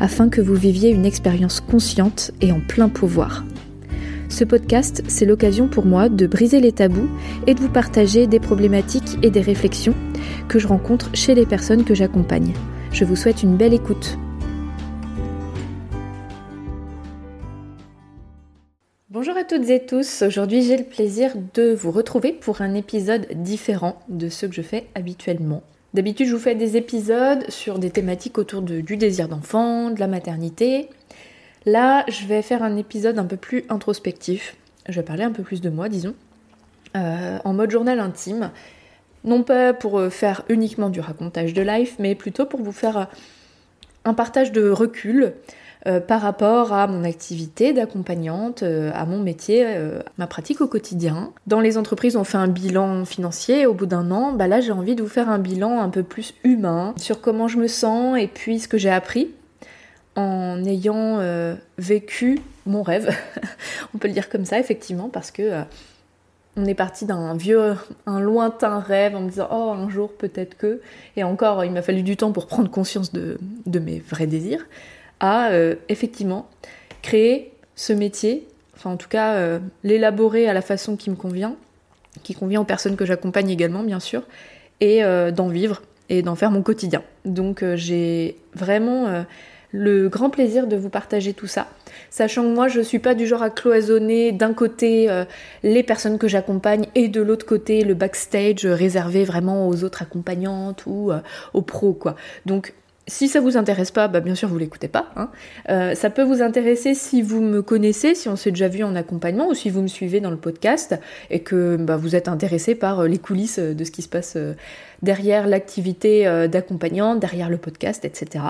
afin que vous viviez une expérience consciente et en plein pouvoir. Ce podcast, c'est l'occasion pour moi de briser les tabous et de vous partager des problématiques et des réflexions que je rencontre chez les personnes que j'accompagne. Je vous souhaite une belle écoute. Bonjour à toutes et tous, aujourd'hui j'ai le plaisir de vous retrouver pour un épisode différent de ce que je fais habituellement. D'habitude, je vous fais des épisodes sur des thématiques autour du désir d'enfant, de la maternité. Là, je vais faire un épisode un peu plus introspectif. Je vais parler un peu plus de moi, disons, euh, en mode journal intime. Non pas pour euh, faire uniquement du racontage de life, mais plutôt pour vous faire un partage de recul euh, par rapport à mon activité d'accompagnante, euh, à mon métier, euh, ma pratique au quotidien. Dans les entreprises, on fait un bilan financier. Au bout d'un an, bah là, j'ai envie de vous faire un bilan un peu plus humain sur comment je me sens et puis ce que j'ai appris en ayant vécu mon rêve. on peut le dire comme ça, effectivement, parce que on est parti d'un vieux, un lointain rêve en me disant oh un jour peut-être que, et encore il m'a fallu du temps pour prendre conscience de, de mes vrais désirs à euh, effectivement créer ce métier, enfin en tout cas euh, l'élaborer à la façon qui me convient, qui convient aux personnes que j'accompagne également bien sûr, et euh, d'en vivre et d'en faire mon quotidien. Donc j'ai vraiment le grand plaisir de vous partager tout ça. Sachant que moi, je suis pas du genre à cloisonner d'un côté les personnes que j'accompagne et de l'autre côté le backstage réservé vraiment aux autres accompagnantes ou aux pros, quoi. Donc, si ça vous intéresse pas, bah bien sûr vous l'écoutez pas. Hein. Euh, ça peut vous intéresser si vous me connaissez, si on s'est déjà vu en accompagnement, ou si vous me suivez dans le podcast et que bah, vous êtes intéressé par euh, les coulisses de ce qui se passe euh, derrière l'activité d'accompagnant, derrière le podcast, etc.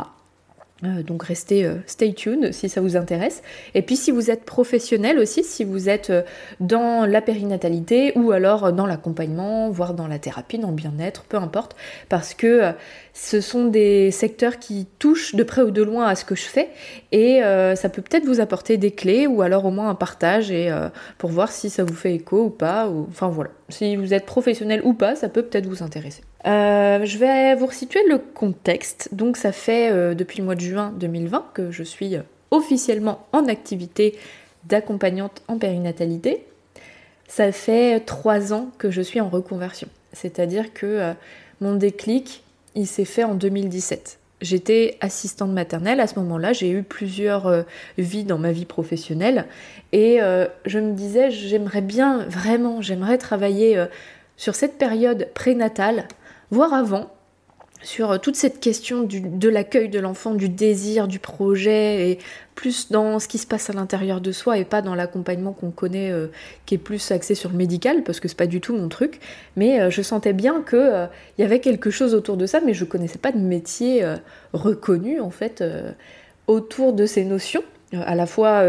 Euh, donc restez euh, stay tuned si ça vous intéresse. Et puis si vous êtes professionnel aussi, si vous êtes euh, dans la périnatalité ou alors dans l'accompagnement, voire dans la thérapie, dans le bien-être, peu importe, parce que ce sont des secteurs qui touchent de près ou de loin à ce que je fais et ça peut peut-être vous apporter des clés ou alors au moins un partage et pour voir si ça vous fait écho ou pas. Ou... Enfin voilà, si vous êtes professionnel ou pas, ça peut peut-être vous intéresser. Euh, je vais vous resituer le contexte. Donc ça fait euh, depuis le mois de juin 2020 que je suis euh, officiellement en activité d'accompagnante en périnatalité. Ça fait trois ans que je suis en reconversion. C'est-à-dire que mon déclic, il s'est fait en 2017. J'étais assistante maternelle à ce moment-là, j'ai eu plusieurs vies dans ma vie professionnelle et je me disais j'aimerais bien vraiment, j'aimerais travailler sur cette période prénatale voire avant, sur euh, toute cette question de l'accueil de l'enfant, du désir, du projet, et plus dans ce qui se passe à l'intérieur de soi et pas dans l'accompagnement qu'on connaît, euh, qui est plus axé sur le médical, parce que c'est pas du tout mon truc. Mais euh, je sentais bien qu'il il y avait quelque chose autour de ça, mais je connaissais pas de métier reconnu en fait autour de ces notions, à la fois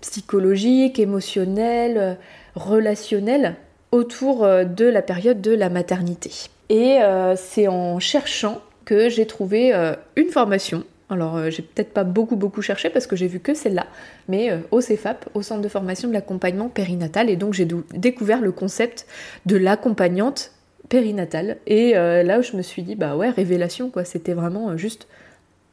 psychologiques, émotionnelles, relationnelles, autour de la période de la maternité. Et euh, c'est en cherchant que j'ai trouvé euh, une formation. Alors euh, j'ai peut-être pas beaucoup beaucoup cherché parce que j'ai vu que celle-là, mais au CEFAP, au centre de formation de l'accompagnement périnatal, et donc j'ai découvert le concept de l'accompagnante périnatale. Et là où je me suis dit, bah ouais, révélation quoi, c'était vraiment juste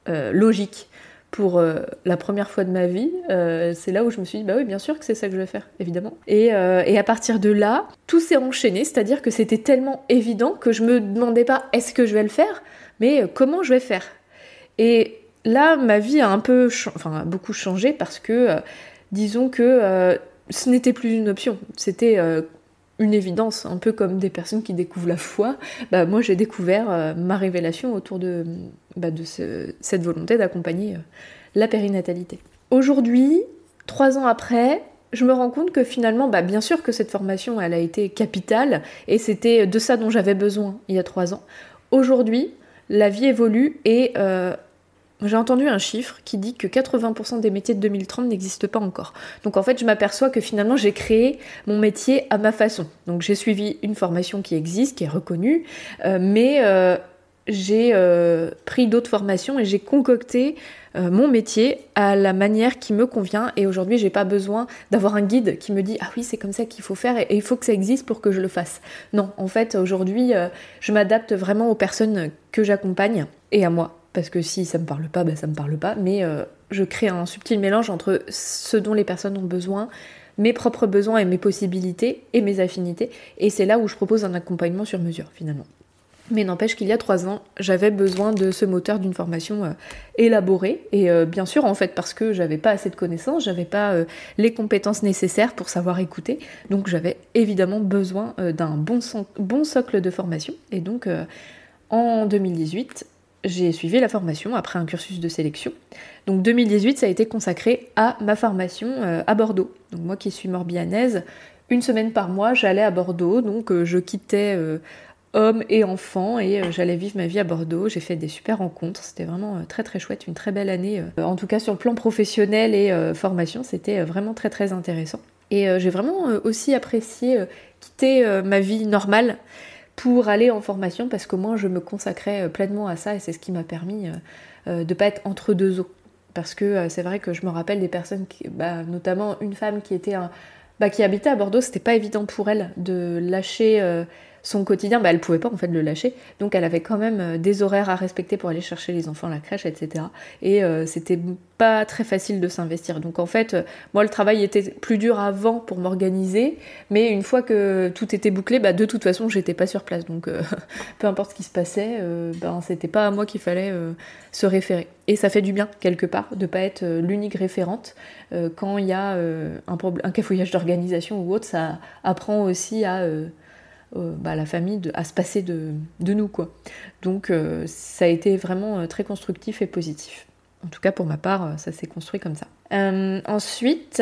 logique pour euh, la première fois de ma vie, euh, c'est là où je me suis dit, bah oui, bien sûr que c'est ça que je vais faire, évidemment. Et, euh, et à partir de là, tout s'est enchaîné, c'est-à-dire que c'était tellement évident que je me demandais pas est-ce que je vais le faire, mais comment je vais faire? Et là, ma vie a un peu, enfin, beaucoup changé parce que, disons que ce n'était plus une option, c'était une évidence, un peu comme des personnes qui découvrent la foi. Bah, moi, j'ai découvert euh, ma révélation autour de, bah, de cette volonté d'accompagner euh, la périnatalité. Aujourd'hui, trois ans après, je me rends compte que finalement, bah, bien sûr que cette formation, elle a été capitale, et c'était de ça dont j'avais besoin il y a trois ans. Aujourd'hui, la vie évolue et euh, j'ai entendu un chiffre qui dit que 80% des métiers de 2030 n'existent pas encore. Donc en fait, je m'aperçois que finalement, j'ai créé mon métier à ma façon. Donc j'ai suivi une formation qui existe, qui est reconnue, euh, mais euh, j'ai euh, pris d'autres formations et j'ai concocté mon métier à la manière qui me convient. Et aujourd'hui, j'ai pas besoin d'avoir un guide qui me dit ah oui, c'est comme ça qu'il faut faire et, il faut que ça existe pour que je le fasse. Non, en fait, aujourd'hui, je m'adapte vraiment aux personnes que j'accompagne et à moi parce que si ça me parle pas, bah ça me parle pas, mais euh, je crée un subtil mélange entre ce dont les personnes ont besoin, mes propres besoins et mes possibilités et mes affinités, et c'est là où je propose un accompagnement sur mesure finalement. Mais n'empêche qu'il y a trois ans, j'avais besoin de ce moteur d'une formation euh, élaborée, et euh, bien sûr en fait parce que j'avais pas assez de connaissances, j'avais pas les compétences nécessaires pour savoir écouter, donc j'avais évidemment besoin d'un bon, bon, socle de formation, et donc en 2018, j'ai suivi la formation après un cursus de sélection. Donc 2018, ça a été consacré à ma formation euh, à Bordeaux. Donc moi qui suis morbihanaise, une semaine par mois, j'allais à Bordeaux, donc euh, je quittais euh, hommes et enfants et j'allais vivre ma vie à Bordeaux. J'ai fait des super rencontres, c'était vraiment très très chouette, une très belle année. en tout cas sur le plan professionnel et formation, c'était vraiment très très intéressant. Et j'ai vraiment aussi apprécié quitter ma vie normale pour aller en formation parce que moi je me consacrais euh, pleinement à ça et c'est ce qui m'a permis euh, euh, de pas être entre deux eaux. Parce que c'est vrai que je me rappelle des personnes, bah, notamment une femme qui était bah, qui habitait à Bordeaux, c'était pas évident pour elle de lâcher son quotidien, bah, elle pouvait pas en fait le lâcher. Donc elle avait quand même euh, des horaires à respecter pour aller chercher les enfants à la crèche, etc. Et euh, c'était pas très facile de s'investir. Donc en fait, euh, moi le travail était plus dur avant pour m'organiser, mais une fois que tout était bouclé, bah, de toute façon j'étais pas sur place. Donc peu importe ce qui se passait, ben c'était pas à moi qu'il fallait se référer. Et ça fait du bien quelque part de pas être l'unique référente quand il y a un, un cafouillage d'organisation ou autre. Ça apprend aussi à bah, la famille à se passer de, nous. quoi. Donc euh, ça a été vraiment euh, très constructif et positif. En tout cas, pour ma part, ça s'est construit comme ça. ensuite,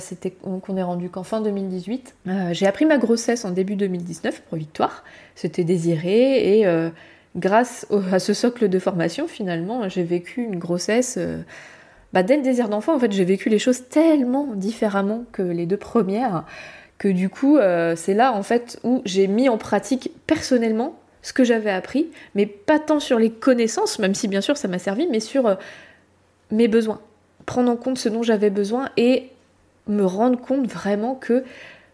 c'était qu'on est rendu qu'en fin 2018. j'ai appris ma grossesse en début 2019 pour Victoire. C'était désiré et grâce à ce socle de formation, finalement, j'ai vécu une grossesse. Bah, dès le désir d'enfant, en fait, j'ai vécu les choses tellement différemment que les deux premières que du coup, euh, c'est là en fait où j'ai mis en pratique personnellement ce que j'avais appris, mais pas tant sur les connaissances, même si bien sûr ça m'a servi, mais sur euh, mes besoins. Prendre en compte ce dont j'avais besoin et me rendre compte vraiment que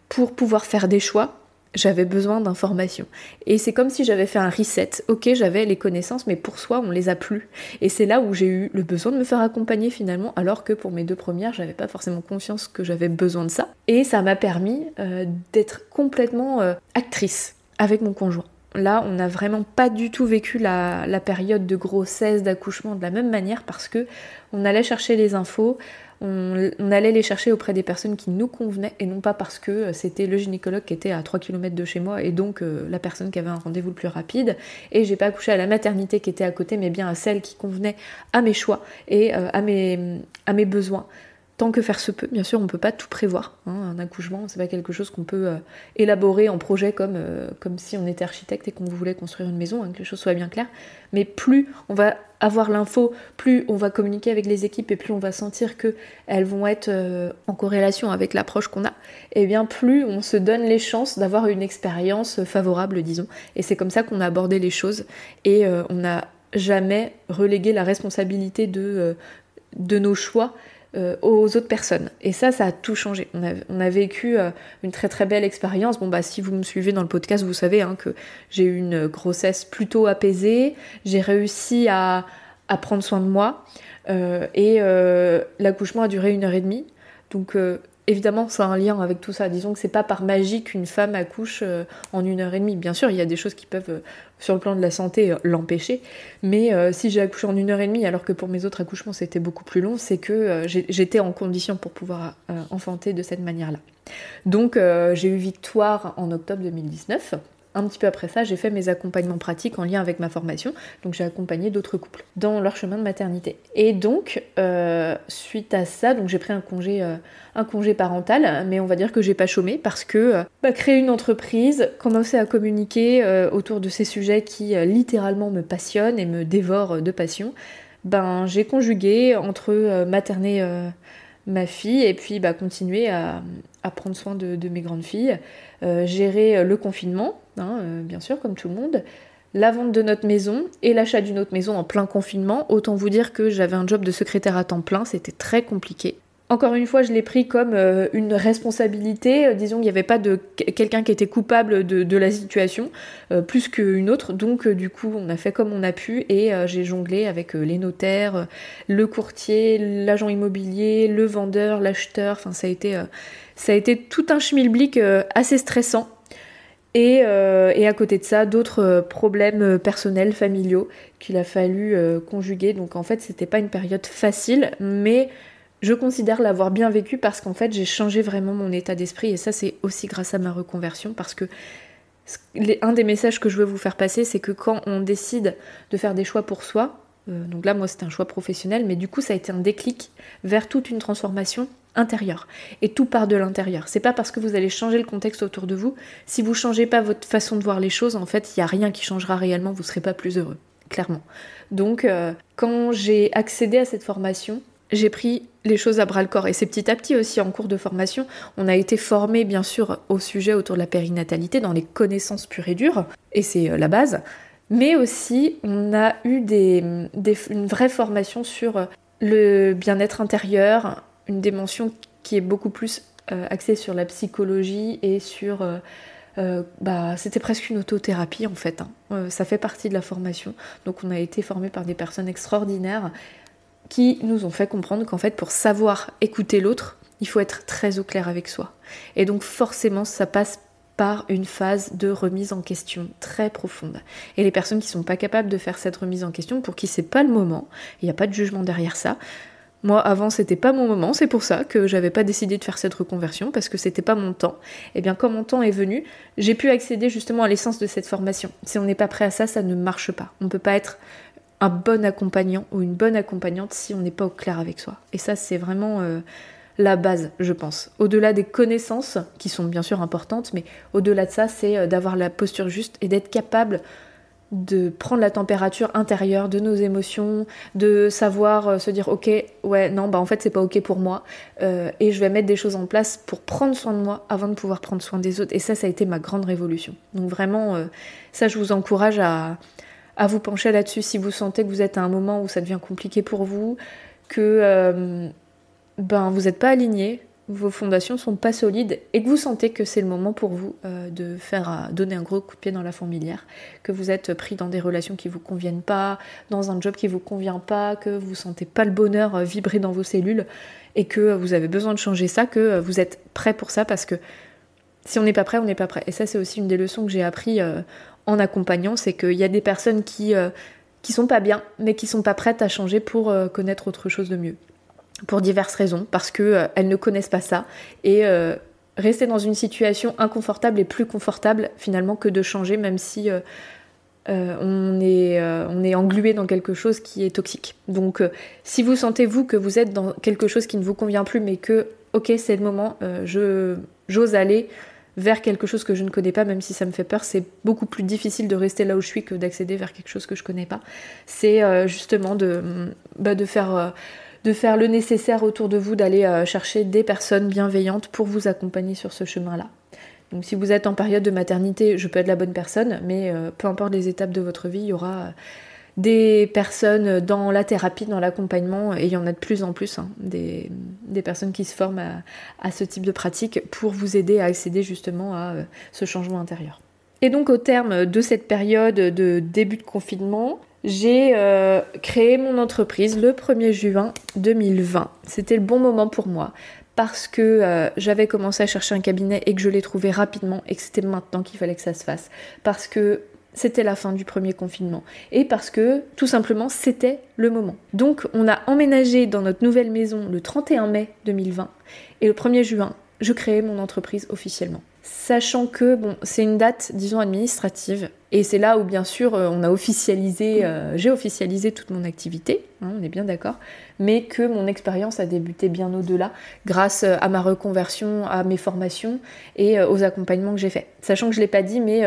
pour pouvoir faire des choix, j'avais besoin d'informations. Et c'est comme si j'avais fait un reset. Ok, j'avais les connaissances, mais pour soi, on les a plus. Et c'est là où j'ai eu le besoin de me faire accompagner finalement, alors que pour mes deux premières, j'avais pas forcément conscience que j'avais besoin de ça. Et ça m'a permis euh, d'être complètement euh, actrice avec mon conjoint. Là, on n'a vraiment pas du tout vécu la, la période de grossesse, d'accouchement de la même manière parce que on allait chercher les infos, on, allait les chercher auprès des personnes qui nous convenaient et non pas parce que euh, c'était le gynécologue qui était à 3 km de chez moi et donc euh, la personne qui avait un rendez-vous le plus rapide. Et j'ai pas accouché à la maternité qui était à côté, mais bien à celle qui convenait à mes choix et euh, à, mes, à mes besoins tant que faire se peut. Bien sûr, on ne peut pas tout prévoir. Hein. Un accouchement, c'est pas quelque chose qu'on peut élaborer en projet comme, comme si on était architecte et qu'on voulait construire une maison, hein, que les choses soient bien claires. Mais plus on va avoir l'info, plus on va communiquer avec les équipes et plus on va sentir qu'elles vont être euh, en corrélation avec l'approche qu'on a, et eh bien plus on se donne les chances d'avoir une expérience favorable, disons. Et c'est comme ça qu'on a abordé les choses et euh, on n'a jamais relégué la responsabilité de, euh, de nos choix euh, aux autres personnes. Et ça, ça a tout changé. On a, vécu euh, une très très belle expérience. Bon bah si vous me suivez dans le podcast, vous savez hein, que j'ai eu une grossesse plutôt apaisée. J'ai réussi à, prendre soin de moi. Euh, et l'accouchement a duré une heure et demie. Donc évidemment, ça a un lien avec tout ça. Disons que c'est pas par magie qu'une femme accouche euh, en une heure et demie. Bien sûr, il y a des choses qui peuvent, euh, sur le plan de la santé, euh, l'empêcher. Mais si j'ai accouché en une heure et demie, alors que pour mes autres accouchements c'était beaucoup plus long, c'est que j'étais en condition pour pouvoir enfanter de cette manière-là. Donc j'ai eu victoire en octobre 2019 un petit peu après ça, j'ai fait mes accompagnements pratiques en lien avec ma formation. Donc j'ai accompagné d'autres couples dans leur chemin de maternité. Et donc, euh, suite à ça, donc j'ai pris un congé, euh, un congé parental, mais on va dire que j'ai pas chômé parce que euh, bah, créer une entreprise, commencer à communiquer autour de ces sujets qui littéralement me passionnent et me dévorent de passion, ben j'ai conjugué entre materner ma fille et puis bah, continuer à, prendre soin de, mes grandes filles, gérer le confinement, hein, bien sûr, comme tout le monde, la vente de notre maison et l'achat d'une autre maison en plein confinement. Autant vous dire que j'avais un job de secrétaire à temps plein, c'était très compliqué. Encore une fois, je l'ai pris comme euh, une responsabilité. Euh, disons qu'il n'y avait pas de quelqu'un qui était coupable de, la situation, euh, plus qu'une autre. Donc, du coup, on a fait comme on a pu et j'ai jonglé avec les notaires, le courtier, l'agent immobilier, le vendeur, l'acheteur. Enfin, ça a été, ça a été tout un schmilblick assez stressant. Et, et, à côté de ça, d'autres problèmes personnels, familiaux qu'il a fallu conjuguer. Donc en fait, c'était pas une période facile, mais je considère l'avoir bien vécu parce qu'en fait j'ai changé vraiment mon état d'esprit et ça c'est aussi grâce à ma reconversion parce que un des messages que je veux vous faire passer c'est que quand on décide de faire des choix pour soi, euh, donc là moi c'était un choix professionnel mais du coup ça a été un déclic vers toute une transformation intérieure et tout part de l'intérieur. C'est pas parce que vous allez changer le contexte autour de vous, si vous changez pas votre façon de voir les choses en fait il n'y a rien qui changera réellement, vous serez pas plus heureux clairement. Donc euh, quand j'ai accédé à cette formation, j'ai pris les choses à bras le corps. Et c'est petit à petit aussi en cours de formation. On a été formé bien sûr au sujet autour de la périnatalité, dans les connaissances pures et dures, et c'est euh, la base. Mais aussi, on a eu des, une vraie formation sur euh, le bien-être intérieur, une dimension qui est beaucoup plus euh, axée sur la psychologie et sur... bah, c'était presque une autothérapie en fait. Hein. ça fait partie de la formation. Donc on a été formé par des personnes extraordinaires qui nous ont fait comprendre qu'en fait, pour savoir écouter l'autre, il faut être très au clair avec soi. Et donc forcément, ça passe par une phase de remise en question très profonde. Et les personnes qui sont pas capables de faire cette remise en question, pour qui c'est pas le moment, il n'y a pas de jugement derrière ça. Moi, avant, c'était pas mon moment, c'est pour ça que j'avais pas décidé de faire cette reconversion, parce que c'était pas mon temps. Et eh bien, quand mon temps est venu, j'ai pu accéder justement à l'essence de cette formation. Si on n'est pas prêt à ça, ça ne marche pas. On peut pas être un bon accompagnant ou une bonne accompagnante si on n'est pas au clair avec soi. Et ça, c'est vraiment euh, la base, je pense. Au-delà des connaissances, qui sont bien sûr importantes, mais au-delà de ça, c'est euh, d'avoir la posture juste et d'être capable de prendre la température intérieure de nos émotions, de savoir euh, se dire ok, ouais, non, bah en fait c'est pas ok pour moi, et je vais mettre des choses en place pour prendre soin de moi avant de pouvoir prendre soin des autres. Et ça, ça a été ma grande révolution. Donc vraiment, ça, je vous encourage à, à vous pencher là-dessus si vous sentez que vous êtes à un moment où ça devient compliqué pour vous, que euh, ben, vous n'êtes pas aligné, vos fondations sont pas solides et que vous sentez que c'est le moment pour vous euh, de faire euh, donner un gros coup de pied dans la fourmilière, que vous êtes pris dans des relations qui vous conviennent pas, dans un job qui vous convient pas, que vous sentez pas le bonheur vibrer dans vos cellules et que vous avez besoin de changer ça, que vous êtes prêt pour ça parce que si on n'est pas prêt, on n'est pas prêt. Et ça, c'est aussi une des leçons que j'ai appris en accompagnant, c'est qu'il y a des personnes qui, euh, qui sont pas bien, mais qui sont pas prêtes à changer pour euh, connaître autre chose de mieux. Pour diverses raisons, parce qu'elles euh, ne connaissent pas ça. Et rester dans une situation inconfortable est plus confortable finalement que de changer, même si on, est, on est englué dans quelque chose qui est toxique. Donc si vous sentez vous que vous êtes dans quelque chose qui ne vous convient plus, mais que ok c'est le moment, j'ose aller vers quelque chose que je ne connais pas, même si ça me fait peur, c'est beaucoup plus difficile de rester là où je suis que d'accéder vers quelque chose que je connais pas. C'est euh, justement de, bah, de, faire, euh, de faire le nécessaire autour de vous, d'aller euh, chercher des personnes bienveillantes pour vous accompagner sur ce chemin-là. Donc si vous êtes en période de maternité, je peux être la bonne personne, mais peu importe les étapes de votre vie, il y aura des personnes dans la thérapie, dans l'accompagnement, et il y en a de plus en plus, hein, des, personnes qui se forment à, ce type de pratique pour vous aider à accéder justement à euh, ce changement intérieur. Et donc au terme de cette période de début de confinement, j'ai euh, créé mon entreprise le 1er juin 2020. C'était le bon moment pour moi parce que euh, j'avais commencé à chercher un cabinet et que je l'ai trouvé rapidement et que c'était maintenant qu'il fallait que ça se fasse. Parce que c'était la fin du premier confinement. Et parce que, tout simplement, c'était le moment. Donc, on a emménagé dans notre nouvelle maison le 31 mai 2020. Et le 1er juin, je créais mon entreprise officiellement. Sachant que, c'est une date, disons, administrative. Et c'est là où, bien sûr, euh, on a officialisé, euh, j'ai officialisé toute mon activité, hein, on est bien d'accord, mais que mon expérience a débuté bien au-delà, grâce euh, à ma reconversion, à mes formations et aux accompagnements que j'ai faits. Sachant que je ne l'ai pas dit, mais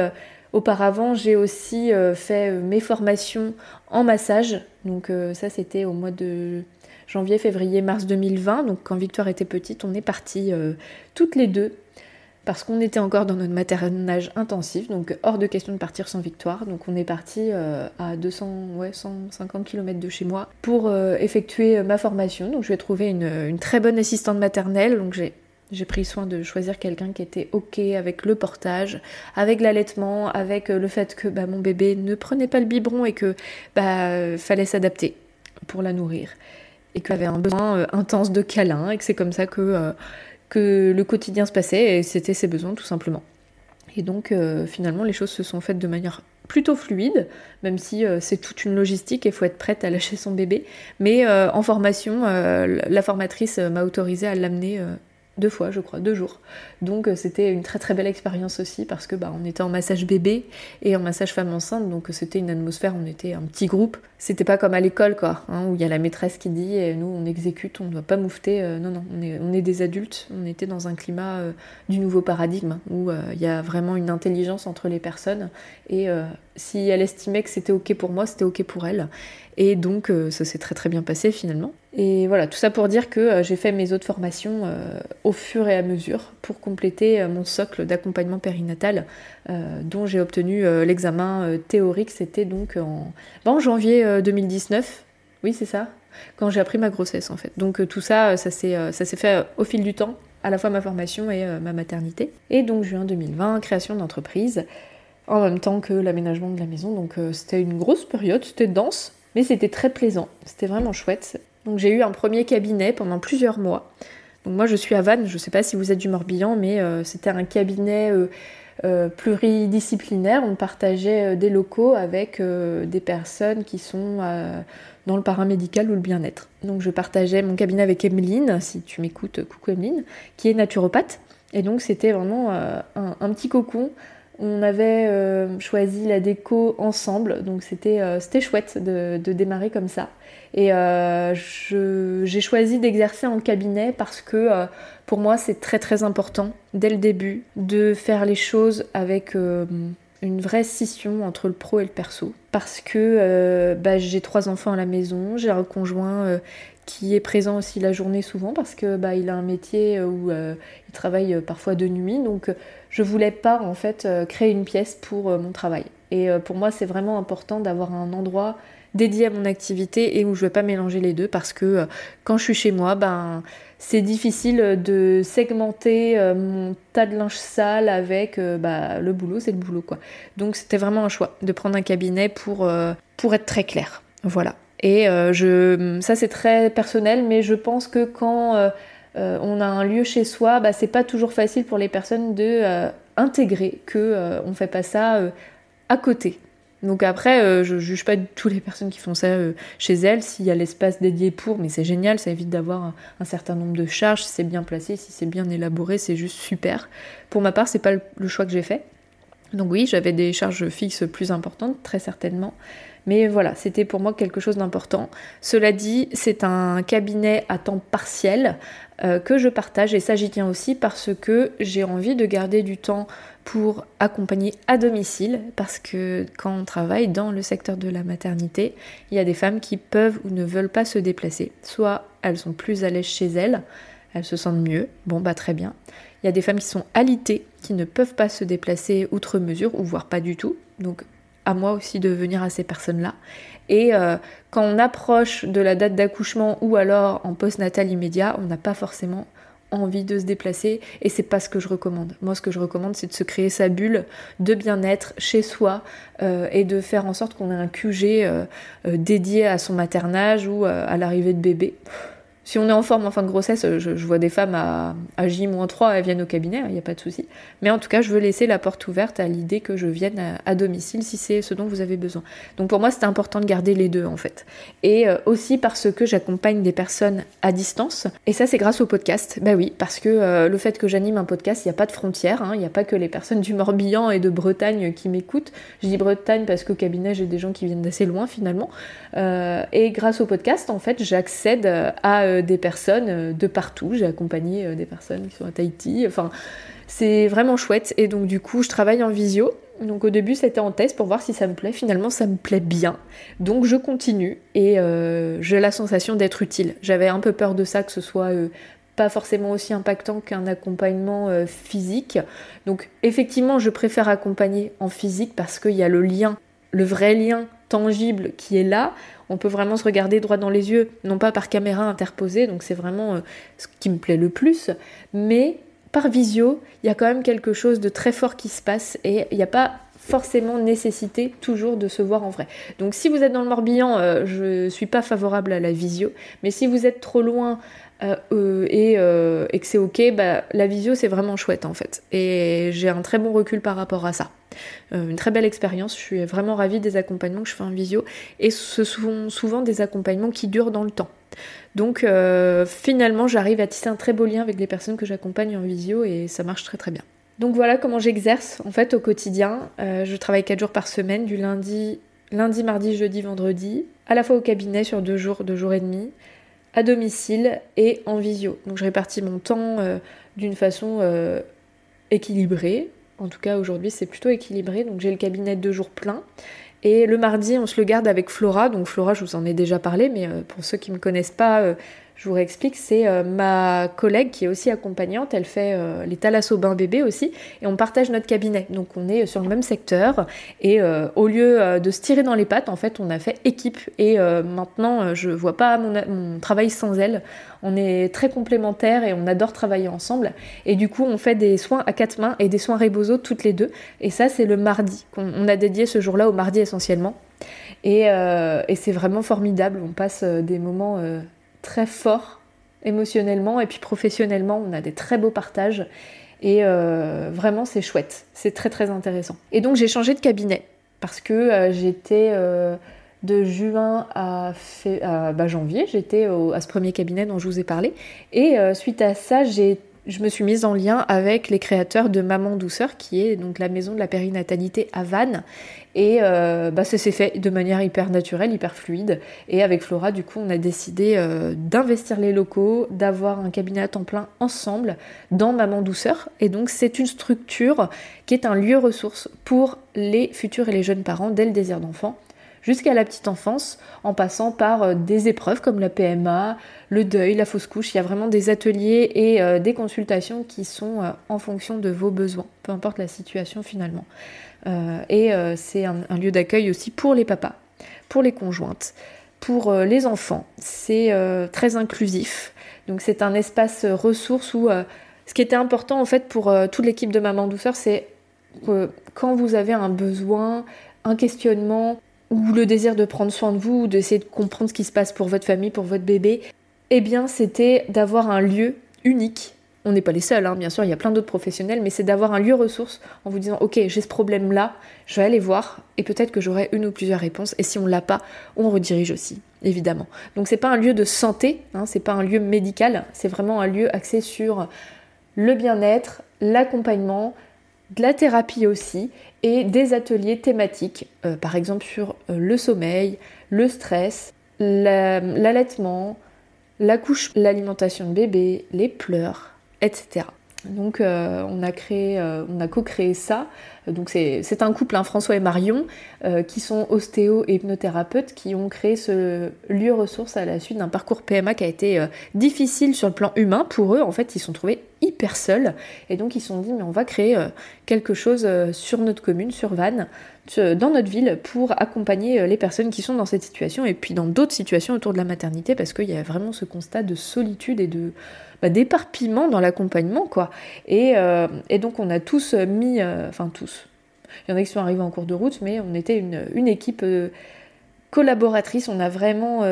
Auparavant, j'ai aussi fait mes formations en massage. Donc ça, c'était au mois de janvier, février, mars 2020. Donc quand Victoire était petite, on est partis toutes les deux parce qu'on était encore dans notre maternage intensif, donc hors de question de partir sans victoire. Donc on est parti euh, à 200, ouais, 150 km de chez moi pour euh, effectuer euh, ma formation. Donc je vais trouver une, très bonne assistante maternelle. Donc j'ai pris soin de choisir quelqu'un qui était ok avec le portage, avec l'allaitement, avec le fait que bah, mon bébé ne prenait pas le biberon et que bah, fallait s'adapter pour la nourrir et qu'elle avait un besoin intense de câlin et que c'est comme ça que que le quotidien se passait et c'était ses besoins tout simplement. Et donc euh, finalement les choses se sont faites de manière plutôt fluide, même si euh, c'est toute une logistique et il faut être prête à lâcher son bébé. Mais euh, en formation, la formatrice m'a autorisé à l'amener deux fois, je crois, deux jours. Donc euh, c'était une très très belle expérience aussi parce que bah, on était en massage bébé et en massage femme enceinte, donc c'était une atmosphère, on était un petit groupe. C'était pas comme à l'école quoi, hein, où il y a la maîtresse qui dit et nous on exécute, on ne doit pas moufter. Euh, non non, on est, des adultes, on était dans un climat euh, du nouveau paradigme où il y a vraiment une intelligence entre les personnes et si elle estimait que c'était ok pour moi, c'était ok pour elle. Et donc euh, ça s'est très très bien passé finalement. Et voilà, tout ça pour dire que euh, j'ai fait mes autres formations euh, au fur et à mesure pour compléter mon socle d'accompagnement périnatal dont j'ai obtenu l'examen théorique, c'était donc en, en janvier 2019. Oui, c'est ça quand j'ai appris ma grossesse en fait. Donc tout ça, ça s'est fait au fil du temps, à la fois ma formation et ma maternité. Et donc juin 2020, création d'entreprise en même temps que l'aménagement de la maison. Donc c'était une grosse période, c'était dense, mais c'était très plaisant, c'était vraiment chouette. Donc j'ai eu un premier cabinet pendant plusieurs mois. Donc moi je suis à Vannes, je ne sais pas si vous êtes du Morbihan, mais euh, c'était un cabinet euh, euh, pluridisciplinaire. On partageait des locaux avec des personnes qui sont dans le paramédical ou le bien-être. Donc je partageais mon cabinet avec Emeline, si tu m'écoutes, coucou Emeline, qui est naturopathe. Et donc c'était vraiment un, petit cocon on avait euh, choisi la déco ensemble, donc c'était euh, chouette de, démarrer comme ça. Et euh, j'ai choisi d'exercer en cabinet parce que pour moi c'est très très important dès le début de faire les choses avec une vraie scission entre le pro et le perso. Parce que bah, j'ai trois enfants à la maison, j'ai un conjoint qui est présent aussi la journée souvent parce que bah, il a un métier où il travaille parfois de nuit, donc je voulais pas en fait euh, créer une pièce pour euh, mon travail. Et euh, pour moi, c'est vraiment important d'avoir un endroit dédié à mon activité et où je vais pas mélanger les deux parce que quand je suis chez moi, ben c'est difficile de segmenter mon tas de linge sale avec bah, le boulot, c'est le boulot quoi. Donc c'était vraiment un choix de prendre un cabinet pour, pour être très clair. Voilà. Et je, ça c'est très personnel, mais je pense que quand euh, on a un lieu chez soi, bah, c'est pas toujours facile pour les personnes de euh, intégrer que euh, fait pas ça à côté. Donc après, je juge pas toutes les personnes qui font ça chez elles, s'il y a l'espace dédié pour, mais c'est génial, ça évite d'avoir un, certain nombre de charges, si c'est bien placé, si c'est bien élaboré, c'est juste super. Pour ma part, c'est pas le choix que j'ai fait. Donc oui, j'avais des charges fixes plus importantes, très certainement. Mais voilà, c'était pour moi quelque chose d'important. Cela dit, c'est un cabinet à temps partiel euh, que je partage et ça j'y tiens aussi parce que j'ai envie de garder du temps pour accompagner à domicile parce que quand on travaille dans le secteur de la maternité, il y a des femmes qui peuvent ou ne veulent pas se déplacer. Soit elles sont plus à l'aise chez elles, elles se sentent mieux, bon bah très bien. Il y a des femmes qui sont alitées, qui ne peuvent pas se déplacer outre mesure ou voire pas du tout. À moi aussi de venir à ces personnes-là. Et euh, quand on approche de la date d'accouchement ou alors en post-natal immédiat, on n'a pas forcément envie de se déplacer et c'est pas ce que je recommande. Moi ce que je recommande c'est de se créer sa bulle de bien-être chez soi euh, et de faire en sorte qu'on ait un QG euh, dédié à son maternage ou à l'arrivée de bébé. Si on est en forme en fin de grossesse, je, vois des femmes à, à J-3, elles viennent au cabinet, il hein, n'y a pas de souci. Mais en tout cas, je veux laisser la porte ouverte à l'idée que je vienne à, domicile si c'est ce dont vous avez besoin. Donc pour moi, c'est important de garder les deux en fait. Et euh, aussi parce que j'accompagne des personnes à distance. Et ça, c'est grâce au podcast. Bah oui, parce que euh, le fait que j'anime un podcast, il n'y a pas de frontières. Hein. Il n'y a pas que les personnes du Morbihan et de Bretagne qui m'écoutent. Je dis Bretagne parce qu'au cabinet, j'ai des gens qui viennent d'assez loin finalement. Euh, et grâce au podcast, en fait, j'accède à vois des personnes de partout. J'ai accompagné des personnes qui sont à Tahiti. Enfin, c'est vraiment chouette. Et donc, du coup, je travaille en visio. Donc, au début, c'était en test pour voir si ça me plaît. Finalement, ça me plaît bien. Donc, je continue et j'ai la sensation d'être utile. J'avais un peu peur de ça, que ce soit pas forcément aussi impactant qu'un accompagnement euh, physique. Donc effectivement, je préfère accompagner en physique parce qu'il y a le lien, le vrai lien tangible qui est là. On peut vraiment se regarder droit dans les yeux, non pas par caméra interposée, donc c'est vraiment euh, ce qui me plaît le plus. Mais par visio, il y a quand même quelque chose de très fort qui se passe et il n'y a pas forcément nécessité toujours de se voir en vrai. Donc si vous êtes dans le Morbihan, euh, je suis pas favorable à la visio, mais si vous êtes trop loin euh, euh, euh, et, que c'est ok, bah, la visio c'est vraiment chouette en fait. Et j'ai un très bon recul par rapport à ça. une très belle expérience, je suis vraiment ravie des accompagnements que je fais en visio et ce sont souvent des accompagnements qui durent dans le temps. Donc finalement j'arrive à tisser un très beau lien avec les personnes que j'accompagne en visio et ça marche très très bien. Donc voilà comment j'exerce en fait au quotidien. je travaille 4 jours par semaine, du lundi, lundi, mardi, jeudi, vendredi, à la fois au cabinet sur deux jours, deux jours et demi, à domicile et en visio. Donc je répartis mon temps euh, d'une façon euh, équilibrée. En tout cas aujourd'hui c'est plutôt équilibré. Donc j'ai le cabinet de jours plein. Et le mardi on se le garde avec Flora. Donc Flora je vous en ai déjà parlé mais euh, pour ceux qui ne me connaissent pas je vous réexplique, c'est euh, ma collègue qui est aussi accompagnante, elle fait euh, les bain bébé aussi, et on partage notre cabinet. Donc on est sur le même secteur, et euh, au lieu de se tirer dans les pattes, en fait, on a fait équipe. Et maintenant, je vois pas mon, travail sans elle. On est très complémentaires et on adore travailler ensemble. Et du coup, on fait des soins à quatre mains et des soins Rebozo toutes les deux. Et ça, c'est le mardi. On, a dédié ce jour-là au mardi essentiellement. Et c'est vraiment formidable. On passe des moments très fort émotionnellement et puis professionnellement, on a des très beaux partages et euh, vraiment c'est chouette, c'est très très intéressant. Et donc j'ai changé de cabinet parce que euh, j'étais euh, de juin à, bah, janvier, j'étais à ce premier cabinet dont je vous ai parlé. Et suite à ça j'ai je me suis mise en lien avec les créateurs de Maman Douceur, qui est donc la maison de la périnatalité à Vannes. Et euh, bah, ça s'est fait de manière hyper naturelle, hyper fluide. Et avec Flora, du coup, on a décidé euh, d'investir les locaux, d'avoir un cabinet à temps plein ensemble dans Maman Douceur. Et donc, c'est une structure qui est un lieu ressource pour les futurs et les jeunes parents dès le désir d'enfant jusqu'à la petite enfance, en passant par euh, des épreuves comme la PMA, le deuil, la fausse couche. Il y a vraiment des ateliers et euh, des consultations qui sont euh, en fonction de vos besoins, peu importe la situation finalement. et c'est un, lieu d'accueil aussi pour les papas, pour les conjointes, pour les enfants. C'est très inclusif. Donc c'est un espace ressource où ce qui était important en fait pour toute l'équipe de Maman Douceur, c'est que quand vous avez un besoin, un questionnement, ou le désir de prendre soin de vous, ou d'essayer de comprendre ce qui se passe pour votre famille, pour votre bébé, eh bien c'était d'avoir un lieu unique. On n'est pas les seuls, hein, bien sûr, il y a plein d'autres professionnels, mais c'est d'avoir un lieu ressource en vous disant ok, j'ai ce problème-là, je vais aller voir et peut-être que j'aurai une ou plusieurs réponses. Et si on l'a pas, on redirige aussi, évidemment. Donc c'est pas un lieu de santé, hein, c'est pas un lieu médical, c'est vraiment un lieu axé sur le bien-être, l'accompagnement, de la thérapie aussi et des ateliers thématiques, euh, par exemple sur euh, le sommeil, le stress, l'allaitement, la, couche, l'alimentation de bébé, les pleurs, etc. Donc euh, on a créé, on a co-créé ça. Donc c'est un couple, hein, François et Marion, qui sont ostéo et hypnothérapeutes, qui ont créé ce lieu ressource à la suite d'un parcours PMA qui a été difficile sur le plan humain pour eux. En fait, ils se sont trouvés hyper seuls. Et donc ils se sont dit, mais on va créer euh, quelque chose euh, sur notre commune, sur Vannes, dans notre ville, pour accompagner euh, les personnes qui sont dans cette situation et puis dans d'autres situations autour de la maternité, parce qu'il y a vraiment ce constat de solitude et de bah, d'éparpillement dans l'accompagnement, quoi. Et, donc on a tous mis, enfin tous, il y en a qui sont arrivés en cours de route, mais on était une, une équipe collaboratrice, on a vraiment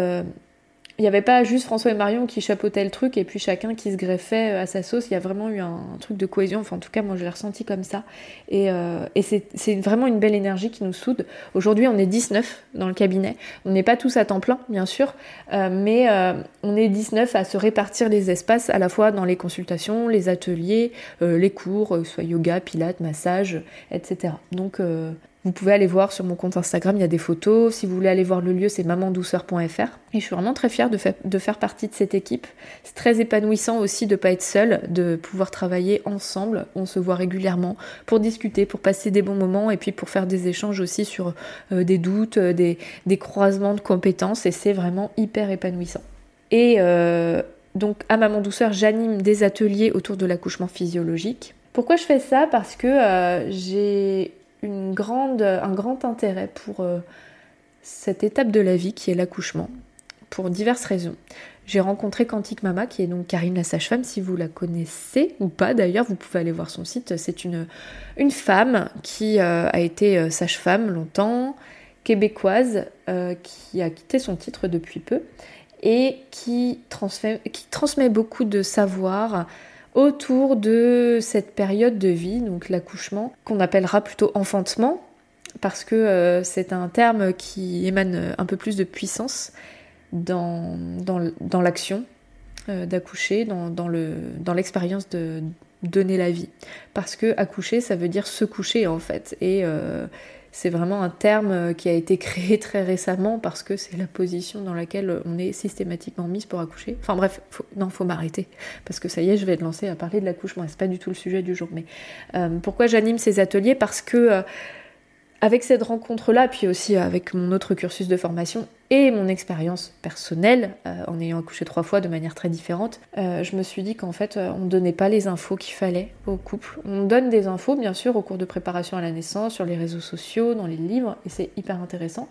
il n'y avait pas juste François et Marion qui chapeautaient le truc et puis chacun qui se greffait euh, à sa sauce. Il y a vraiment eu un, truc de cohésion. Enfin, en tout cas, moi, je l'ai ressenti comme ça. Et, euh, c'est vraiment une belle énergie qui nous soude. Aujourd'hui, on est 19 dans le cabinet. On n'est pas tous à temps plein, bien sûr, euh, mais on est 19 à se répartir les espaces à la fois dans les consultations, les ateliers, les cours, soit yoga, pilates, massage, etc. Donc, Vous pouvez aller voir sur mon compte Instagram, il y a des photos. Si vous voulez aller voir le lieu, c'est mamandouceur.fr. Et je suis vraiment très fière de, de faire partie de cette équipe. C'est très épanouissant aussi de ne pas être seule, de pouvoir travailler ensemble. On se voit régulièrement pour discuter, pour passer des bons moments et puis pour faire des échanges aussi sur euh, des doutes, euh, des, croisements de compétences. Et c'est vraiment hyper épanouissant. Et euh, donc à Maman Douceur, j'anime des ateliers autour de l'accouchement physiologique. Pourquoi je fais ça? Parce que j'ai grande, un grand intérêt pour euh, cette étape de la vie qui est l'accouchement, pour diverses raisons. J'ai rencontré Quantique Mama, qui est donc Karine la sage-femme, si vous la connaissez ou pas d'ailleurs, vous pouvez aller voir son site. C'est une, femme qui euh, a été euh, sage-femme longtemps, québécoise, qui a quitté son titre depuis peu et qui qui transmet beaucoup de savoir, autour de cette période de vie, donc l'accouchement, qu'on appellera plutôt enfantement, parce que euh, c'est un terme qui émane un peu plus de puissance dans, dans, l'action euh, d'accoucher, dans, l'expérience de donner la vie. Parce que accoucher, ça veut dire se coucher en fait. Et euh, c'est vraiment un terme euh, qui a été créé très récemment parce que c'est la position dans laquelle on est systématiquement mise pour accoucher. Enfin bref, faut, non, faut m'arrêter parce que ça y est, je vais te lancer à parler de l'accouchement. C'est pas du tout le sujet du jour. Mais euh, pourquoi j'anime ces ateliers? Parce que euh, avec cette rencontre-là, puis aussi avec mon autre cursus de formation et mon expérience personnelle, euh, en ayant accouché trois fois de manière très différente, euh, je me suis dit qu'en fait, euh, on ne donnait pas les infos qu'il fallait au couple. On donne des infos, bien sûr, au cours de préparation à la naissance, sur les réseaux sociaux, dans les livres, et c'est hyper intéressant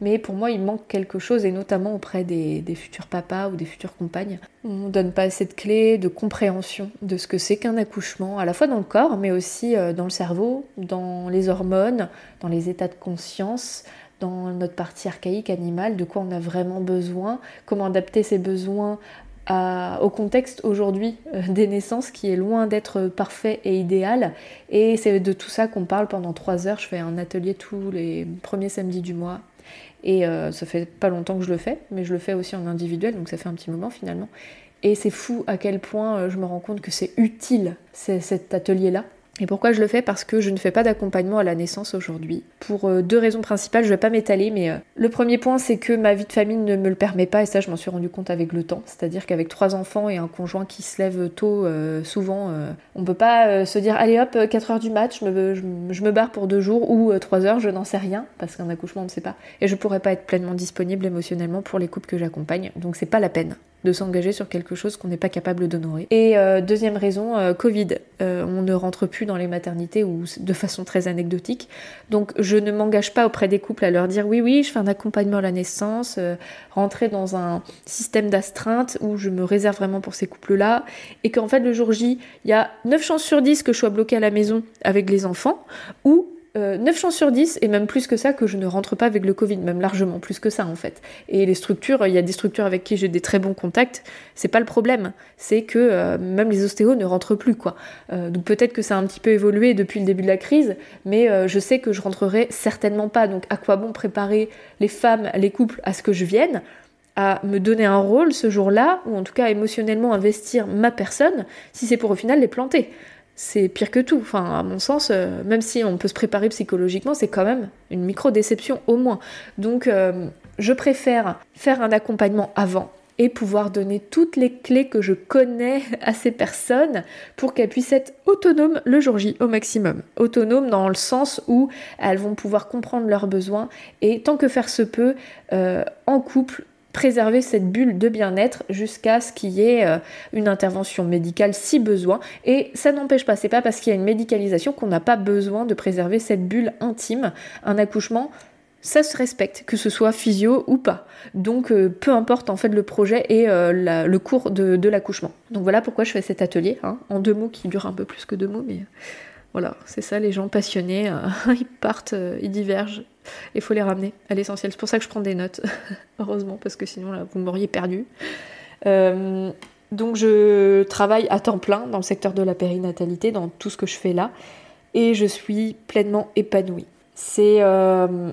mais pour moi il manque quelque chose et notamment auprès des, futurs papas ou des futures compagnes. On ne donne pas assez de clés, de compréhension de ce que c'est qu'un accouchement, à la fois dans le corps mais aussi euh, dans le cerveau, dans les hormones, dans les états de conscience, dans notre partie archaïque animale, de quoi on a vraiment besoin, comment adapter ces besoins au contexte aujourd'hui euh, des naissances qui est loin d'être parfait et idéal. Et c'est de tout ça qu'on parle pendant trois heures. Je fais un atelier tous les premiers samedis du mois et euh, ça fait pas longtemps que je le fais, mais je le fais aussi en individuel, donc ça fait un petit moment finalement. Et c'est fou à quel point euh, je me rends compte que c'est utile cet atelier-là. Et pourquoi je le fais? Parce que je ne fais pas d'accompagnement à la naissance aujourd'hui. Pour euh, deux raisons principales, je ne vais pas m'étaler, mais le premier point c'est que ma vie de famille ne me le permet pas, et ça je m'en suis rendu compte avec le temps. C'est-à-dire qu'avec trois enfants et un conjoint qui se lève tôt, souvent, on ne peut pas se dire allez hop, 4 heures du match, je me, me barre pour deux jours ou 3 heures, je n'en sais rien, parce qu'un accouchement on ne sait pas. Et je pourrais pas être pleinement disponible émotionnellement pour les couples que j'accompagne, donc c'est pas la peine de s'engager sur quelque chose qu'on n'est pas capable d'honorer. Et euh, deuxième raison, euh, Covid. Euh, on ne rentre plus dans les maternités ou de façon très anecdotique. Donc je ne m'engage pas auprès des couples à leur dire oui oui, je fais un accompagnement à la naissance, rentrer dans un système d'astreinte où je me réserve vraiment pour ces couples-là et qu'en fait le jour J, il y a 9 chances sur 10 que je sois bloquée à la maison avec les enfants ou 9 euh, chances sur 10, et même plus que ça, que je ne rentre pas avec le Covid, même largement plus que ça en fait. Et les structures, il y a des structures avec qui j'ai des très bons contacts, c'est pas le problème, c'est que euh, même les ostéos ne rentrent plus quoi. Euh, donc peut-être que ça a un petit peu évolué depuis le début de la crise, mais je sais que je rentrerai certainement pas. Donc à quoi bon préparer les femmes, les couples à ce que je vienne à me donner un rôle ce jour-là, ou en tout cas émotionnellement investir ma personne, si c'est pour au final les planter? C'est pire que tout. Enfin, à mon sens, euh, même si on peut se préparer psychologiquement, c'est quand même une micro-déception au moins. Donc, euh, je préfère faire un accompagnement avant et pouvoir donner toutes les clés que je connais à ces personnes pour qu'elles puissent être autonomes le jour J au maximum. Autonomes dans le sens où elles vont pouvoir comprendre leurs besoins et tant que faire se peut, euh, en couple, préserver cette bulle de bien-être jusqu'à ce qu'il y ait euh, une intervention médicale si besoin. Et ça n'empêche pas, c'est pas parce qu'il y a une médicalisation qu'on n'a pas besoin de préserver cette bulle intime. Un accouchement, ça se respecte, que ce soit physio ou pas. Donc euh, peu importe en fait le projet et euh, le cours de, l'accouchement. Donc voilà pourquoi je fais cet atelier, hein, en deux mots qui dure un peu plus que deux mots, mais voilà, c'est ça, les gens passionnés, ils partent, ils divergent, il faut les ramener à l'essentiel. C'est pour ça que je prends des notes, heureusement, parce que sinon là, vous m'auriez perdu. Euh, donc je travaille à temps plein dans le secteur de la périnatalité, dans tout ce que je fais là, et je suis pleinement épanouie. Euh,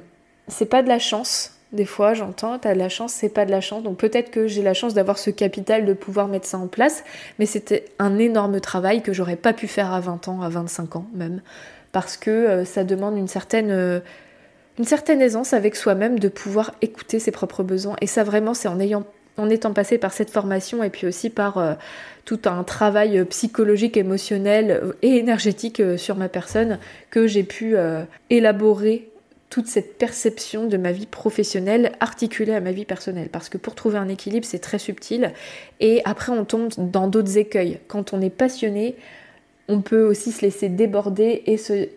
c'est pas de la chance. Des fois, j'entends, t'as de la chance, c'est pas de la chance. Donc peut-être que j'ai la chance d'avoir ce capital de pouvoir mettre ça en place, mais c'était un énorme travail que j'aurais pas pu faire à 20 ans, à 25 ans même parce que ça demande une certaine une certaine aisance avec soi-même de pouvoir écouter ses propres besoins. Et ça vraiment, c'est en étant passé par cette formation et puis aussi par euh, tout un travail psychologique, émotionnel euh, et énergétique euh, sur ma personne que j'ai pu élaborer toute cette perception de ma vie professionnelle articulée à ma vie personnelle. Parce que pour trouver un équilibre, c'est très subtil. Et après, on tombe dans d'autres écueils. Quand on est passionné, on peut aussi se laisser déborder et, se,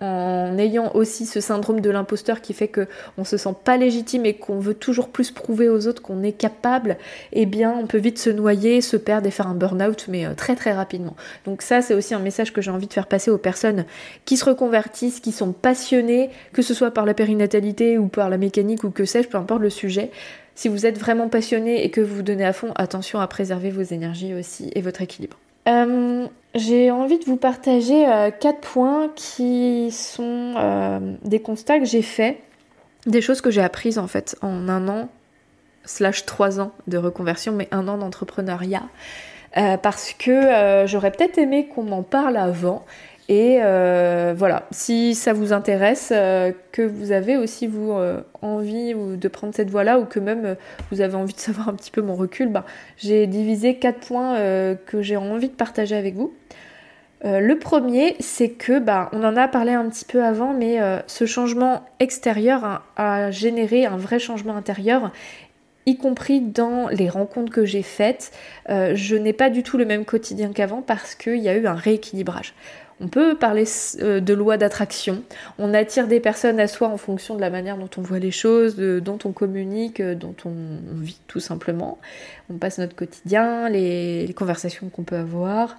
en ayant aussi ce syndrome de l'imposteur qui fait que on se sent pas légitime et qu'on veut toujours plus prouver aux autres qu'on est capable, eh bien on peut vite se noyer, se perdre et faire un burn-out mais euh, très très rapidement. Donc ça c'est aussi un message que j'ai envie de faire passer aux personnes qui se reconvertissent, qui sont passionnées, que ce soit par la périnatalité ou par la mécanique ou que sais-je, peu importe le sujet. Si vous êtes vraiment passionné et que vous vous donnez à fond, attention à préserver vos énergies aussi et votre équilibre. Euh, j'ai envie de vous partager euh, quatre points qui sont euh, des constats que j'ai faits, des choses que j'ai apprises en fait en un an, slash trois ans de reconversion, mais un an d'entrepreneuriat. parce que j'aurais peut-être aimé qu'on m'en parle avant et euh, voilà, si ça vous intéresse, euh, que vous avez aussi vous euh, envie de prendre cette voie-là ou que même vous avez envie de savoir un petit peu mon recul, ben, j'ai divisé quatre points que j'ai envie de partager avec vous. le premier, c'est que, bah, on en a parlé un petit peu avant, mais ce changement extérieur a, généré un vrai changement intérieur y compris dans les rencontres que j'ai faites, je n'ai pas du tout le même quotidien qu'avant parce qu'il y a eu un rééquilibrage. On peut parler euh, de loi d'attraction. On attire des personnes à soi en fonction de la manière dont on voit les choses, dont on communique, euh, dont on, vit tout simplement. On passe notre quotidien, les, conversations qu'on peut avoir,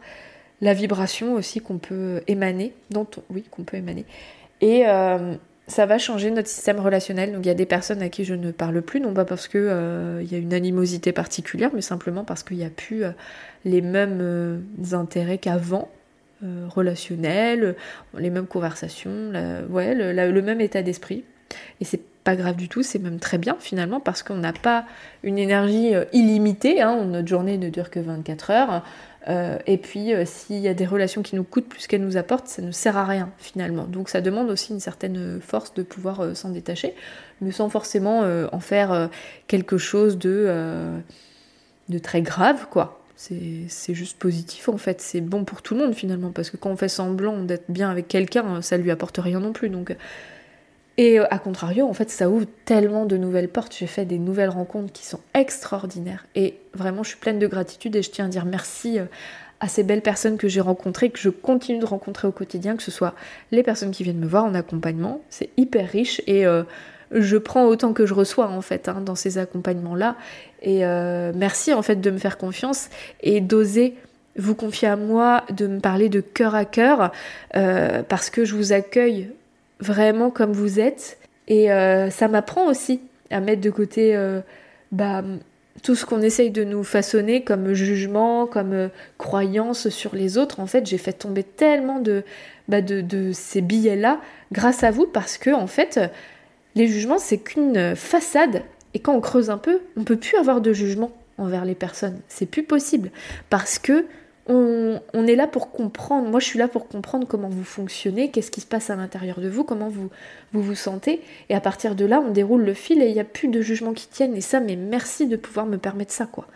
la vibration aussi qu'on peut émaner, dont oui, qu'on peut émaner. Et euh, ça va changer notre système relationnel. Donc il y a des personnes à qui je ne parle plus, non pas parce qu'il il y a une animosité particulière, mais simplement parce qu'il n'y a plus les mêmes intérêts qu'avant. Euh, relationnel, les mêmes conversations, ouais, le, même état d'esprit. Et c'est pas grave du tout, c'est même très bien finalement parce qu'on n'a pas une énergie euh, illimitée, hein, notre journée ne dure que 24 heures. Euh, et puis s'il y a des relations qui nous coûtent plus qu'elles nous apportent, ça ne sert à rien finalement. Donc ça demande aussi une certaine force de pouvoir s'en détacher, mais sans forcément en faire quelque chose de, de très grave, quoi c'est juste positif en fait, c'est bon pour tout le monde finalement, parce que quand on fait semblant d'être bien avec quelqu'un, ça lui apporte rien non plus. Donc... Et euh, à contrario, en fait, ça ouvre tellement de nouvelles portes. J'ai fait des nouvelles rencontres qui sont extraordinaires. Et vraiment, je suis pleine de gratitude et je tiens à dire merci euh, à ces belles personnes que j'ai rencontrées, que je continue de rencontrer au quotidien, que ce soit les personnes qui viennent me voir en accompagnement. C'est hyper riche et euh, je prends autant que je reçois en fait hein, dans ces accompagnements-là. Et euh, merci en fait de me faire confiance et d'oser vous confier à moi, de me parler de cœur à cœur, euh, parce que je vous accueille vraiment comme vous êtes. Et euh, ça m'apprend aussi à mettre de côté bah, tout ce qu'on essaye de nous façonner comme jugement, comme croyance sur les autres. En fait, j'ai fait tomber tellement de, bah, ces billets-là grâce à vous, parce que en fait, les jugements, c'est qu'une façade. Et quand on creuse un peu, on peut plus avoir de jugement envers les personnes. C'est plus possible. Parce que on, est là pour comprendre. Moi, je suis là pour comprendre comment vous fonctionnez, qu'est-ce qui se passe à l'intérieur de vous, comment vous, vous sentez. Et à partir de là, on déroule le fil et il n'y a plus de jugements qui tiennent. Et ça, mais merci de pouvoir me permettre ça, quoi.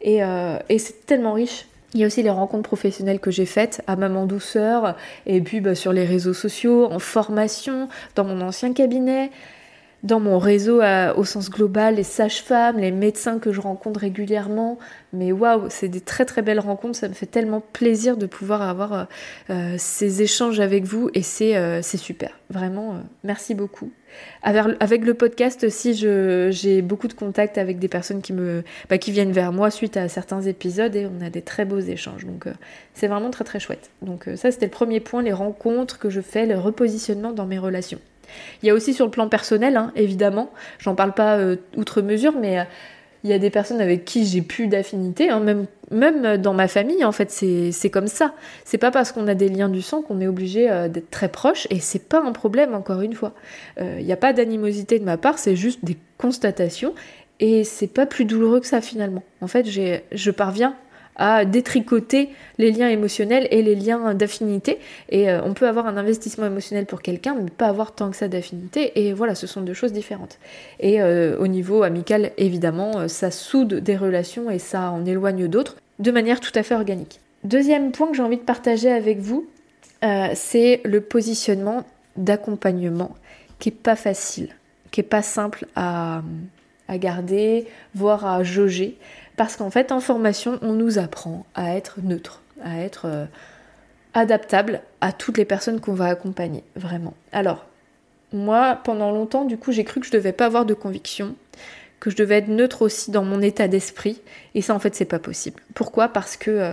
Et, euh, c'est tellement riche. Il y a aussi les rencontres professionnelles que j'ai faites à Maman Douceur, et puis bah, sur les réseaux sociaux, en formation, dans mon ancien cabinet dans mon réseau au sens global, les sages-femmes, les médecins que je rencontre régulièrement. Mais waouh, c'est des très très belles rencontres. Ça me fait tellement plaisir de pouvoir avoir euh, euh, ces échanges avec vous et c'est euh, super. Vraiment, merci beaucoup. Avec, le podcast aussi, j'ai beaucoup de contacts avec des personnes qui, me, bah, qui viennent vers moi suite à certains épisodes et on a des très beaux échanges. Donc c'est vraiment très très chouette. Donc ça c'était le premier point, les rencontres que je fais, le repositionnement dans mes relations. Il y a aussi sur le plan personnel, hein, évidemment, j'en parle pas euh, outre mesure, mais euh, il y a des personnes avec qui j'ai plus d'affinité, hein, même, même dans ma famille, en fait, c'est comme ça. C'est pas parce qu'on a des liens du sang qu'on est obligé euh, d'être très proche, et c'est pas un problème, encore une fois. Il n'y a pas d'animosité de ma part, c'est juste des constatations, et c'est pas plus douloureux que ça finalement. En fait, je parviens à détricoter les liens émotionnels et les liens d'affinité. Et euh, on peut avoir un investissement émotionnel pour quelqu'un, mais pas avoir tant que ça d'affinité. Et voilà, ce sont deux choses différentes. Et euh, au niveau amical, évidemment, euh, ça soude des relations et ça en éloigne d'autres de manière tout à fait organique. Deuxième point que j'ai envie de partager avec vous, c'est le positionnement d'accompagnement qui est pas facile, qui est pas simple à, à garder, voire à jauger. Parce qu'en fait, en formation, on nous apprend à être neutre, à être euh, adaptable à toutes les personnes qu'on va accompagner, vraiment. Alors, moi, pendant longtemps, du coup, j'ai cru que je devais pas avoir de conviction, que je devais être neutre aussi dans mon état d'esprit. Et ça, en fait, c'est pas possible. Pourquoi? Parce que euh,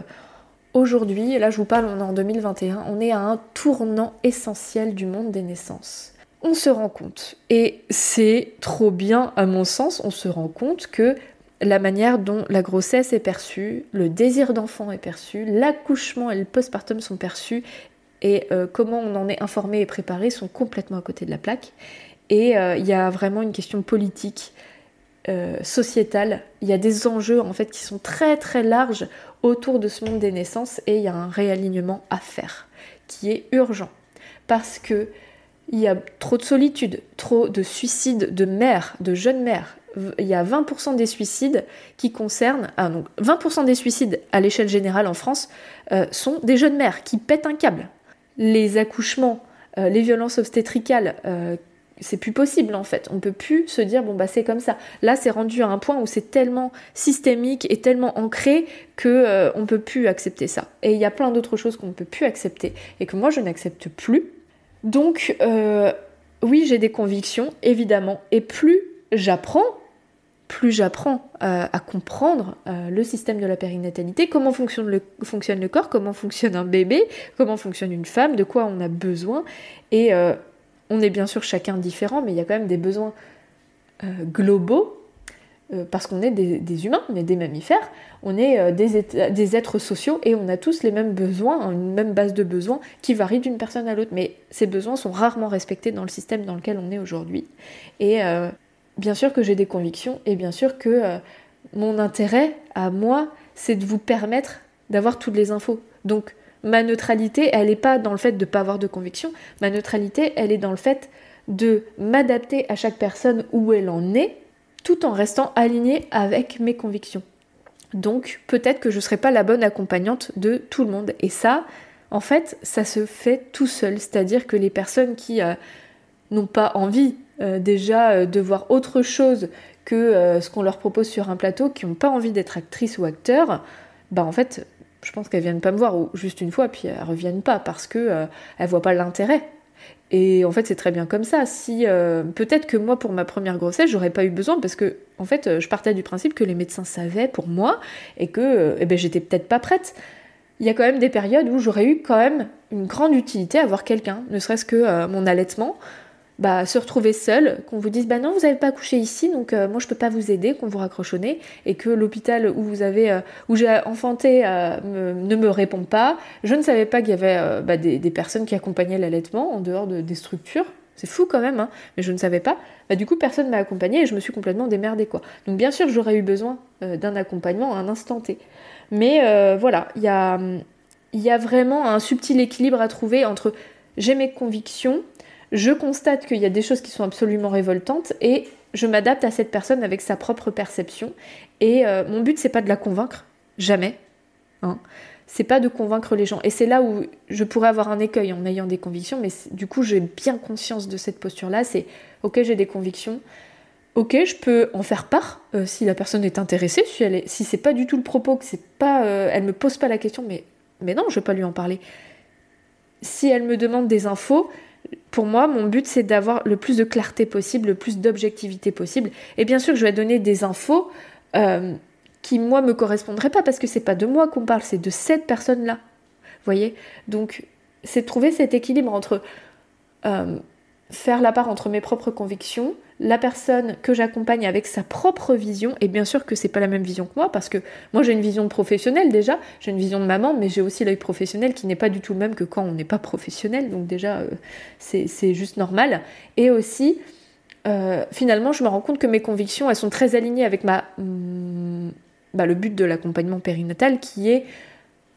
aujourd'hui, là, je vous parle, on est en 2021, on est à un tournant essentiel du monde des naissances. On se rend compte, et c'est trop bien à mon sens, on se rend compte que la manière dont la grossesse est perçue, le désir d'enfant est perçu, l'accouchement et le postpartum sont perçus et euh, comment on en est informé et préparé sont complètement à côté de la plaque. Et euh, il y a vraiment une question politique, euh, sociétale, il y a des enjeux en fait qui sont très très larges autour de ce monde des naissances et il y a un réalignement à faire qui est urgent parce que il y a trop de solitude, trop de suicides de mères, de jeunes mères, il y a 20% des suicides qui concernent. Ah, donc 20% des suicides à l'échelle générale en France euh, sont des jeunes mères qui pètent un câble. Les accouchements, euh, les violences obstétricales, euh, c'est plus possible en fait. On peut plus se dire bon bah c'est comme ça. Là c'est rendu à un point où c'est tellement systémique et tellement ancré que on peut plus accepter ça. Et il y a plein d'autres choses qu'on ne peut plus accepter et que moi je n'accepte plus. Donc oui j'ai des convictions évidemment et plus j'apprends plus j'apprends euh, à comprendre euh, le système de la périnatalité, comment fonctionne le, corps, comment fonctionne un bébé, comment fonctionne une femme, de quoi on a besoin. Et euh, on est bien sûr chacun différent, mais il y a quand même des besoins globaux, parce qu'on est des, humains, on est des mammifères, on est des, des, êtres sociaux et on a tous les mêmes besoins, une même base de besoins qui varie d'une personne à l'autre. Mais ces besoins sont rarement respectés dans le système dans lequel on est aujourd'hui. Et bien sûr que j'ai des convictions et bien sûr que euh, mon intérêt à moi, c'est de vous permettre d'avoir toutes les infos. Donc ma neutralité, elle n'est pas dans le fait de ne pas avoir de conviction, ma neutralité, elle est dans le fait de m'adapter à chaque personne où elle en est, tout en restant alignée avec mes convictions. Donc peut-être que je ne serai pas la bonne accompagnante de tout le monde. Et ça, en fait, ça se fait tout seul. C'est-à-dire que les personnes qui euh, n'ont pas envie euh, déjà euh, de voir autre chose que ce qu'on leur propose sur un plateau, qui n'ont pas envie d'être actrice ou acteur, bah en fait, je pense qu'elles viennent pas me voir juste une fois, puis elles reviennent pas parce que elles voient pas l'intérêt. Et en fait, c'est très bien comme ça. Si peut-être que moi, pour ma première grossesse, j'aurais pas eu besoin parce que en fait, je partais du principe que les médecins savaient pour moi et que eh ben, j'étais peut-être pas prête. Il y a quand même des périodes où j'aurais eu quand même une grande utilité à voir quelqu'un, ne serait-ce que mon allaitement bah, se retrouver seul, qu'on vous dise bah non vous n'avez pas accouché ici donc euh, moi je peux pas vous aider, qu'on vous raccroche au nez et que l'hôpital où vous avez euh, où j'ai enfanté euh, ne me répond pas. Je ne savais pas qu'il y avait bah, des, personnes qui accompagnaient l'allaitement en dehors de, des structures. C'est fou quand même, hein, mais je ne savais pas. Bah, du coup, personne m'a accompagnée et je me suis complètement démerdée. Quoi. Donc, bien sûr, j'aurais eu besoin d'un accompagnement à un instant T. Mais voilà, il y a, y a vraiment un subtil équilibre à trouver entre j'ai mes convictions, je constate qu'il y a des choses qui sont absolument révoltantes et je m'adapte à cette personne avec sa propre perception. Et euh, mon but, c'est pas de la convaincre, jamais. Hein. C'est pas de convaincre les gens. Et c'est là où je pourrais avoir un écueil en ayant des convictions, mais du coup, j'ai bien conscience de cette posture-là. C'est ok, j'ai des convictions. Ok, je peux en faire part euh, si la personne est intéressée, si elle est, si c'est pas du tout le propos, que c'est pas, euh, elle me pose pas la question, mais mais non, je vais pas lui en parler. Si elle me demande des infos, pour moi, mon but, c'est d'avoir le plus de clarté possible, le plus d'objectivité possible. Et bien sûr, je vais donner des infos euh, qui, moi, me correspondraient pas, parce que c'est pas de moi qu'on parle, c'est de cette personne-là. Vous voyez? Donc, c'est de trouver cet équilibre entre euh, faire la part entre mes propres convictions, la personne que j'accompagne avec sa propre vision, et bien sûr que c'est pas la même vision que moi, parce que moi j'ai une vision professionnelle déjà, j'ai une vision de maman, mais j'ai aussi l'œil professionnel qui n'est pas du tout le même que quand on n'est pas professionnel, donc déjà euh, c'est juste normal. Et aussi, euh, finalement, je me rends compte que mes convictions, elles sont très alignées avec ma, bah, le but de l'accompagnement périnatal qui est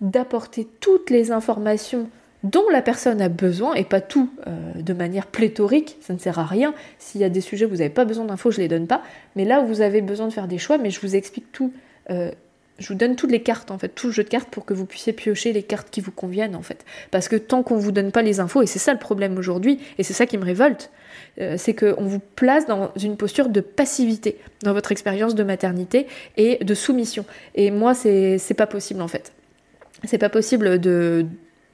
d'apporter toutes les informations dont la personne a besoin et pas tout euh, de manière pléthorique, ça ne sert à rien. S'il y a des sujets où vous n'avez pas besoin d'infos, je ne les donne pas. Mais là où vous avez besoin de faire des choix, mais je vous explique tout. Euh, je vous donne toutes les cartes en fait, tout le jeu de cartes pour que vous puissiez piocher les cartes qui vous conviennent en fait. Parce que tant qu'on vous donne pas les infos, et c'est ça le problème aujourd'hui, et c'est ça qui me révolte, euh, c'est qu'on vous place dans une posture de passivité dans votre expérience de maternité et de soumission. Et moi, c'est pas possible en fait. C'est pas possible de,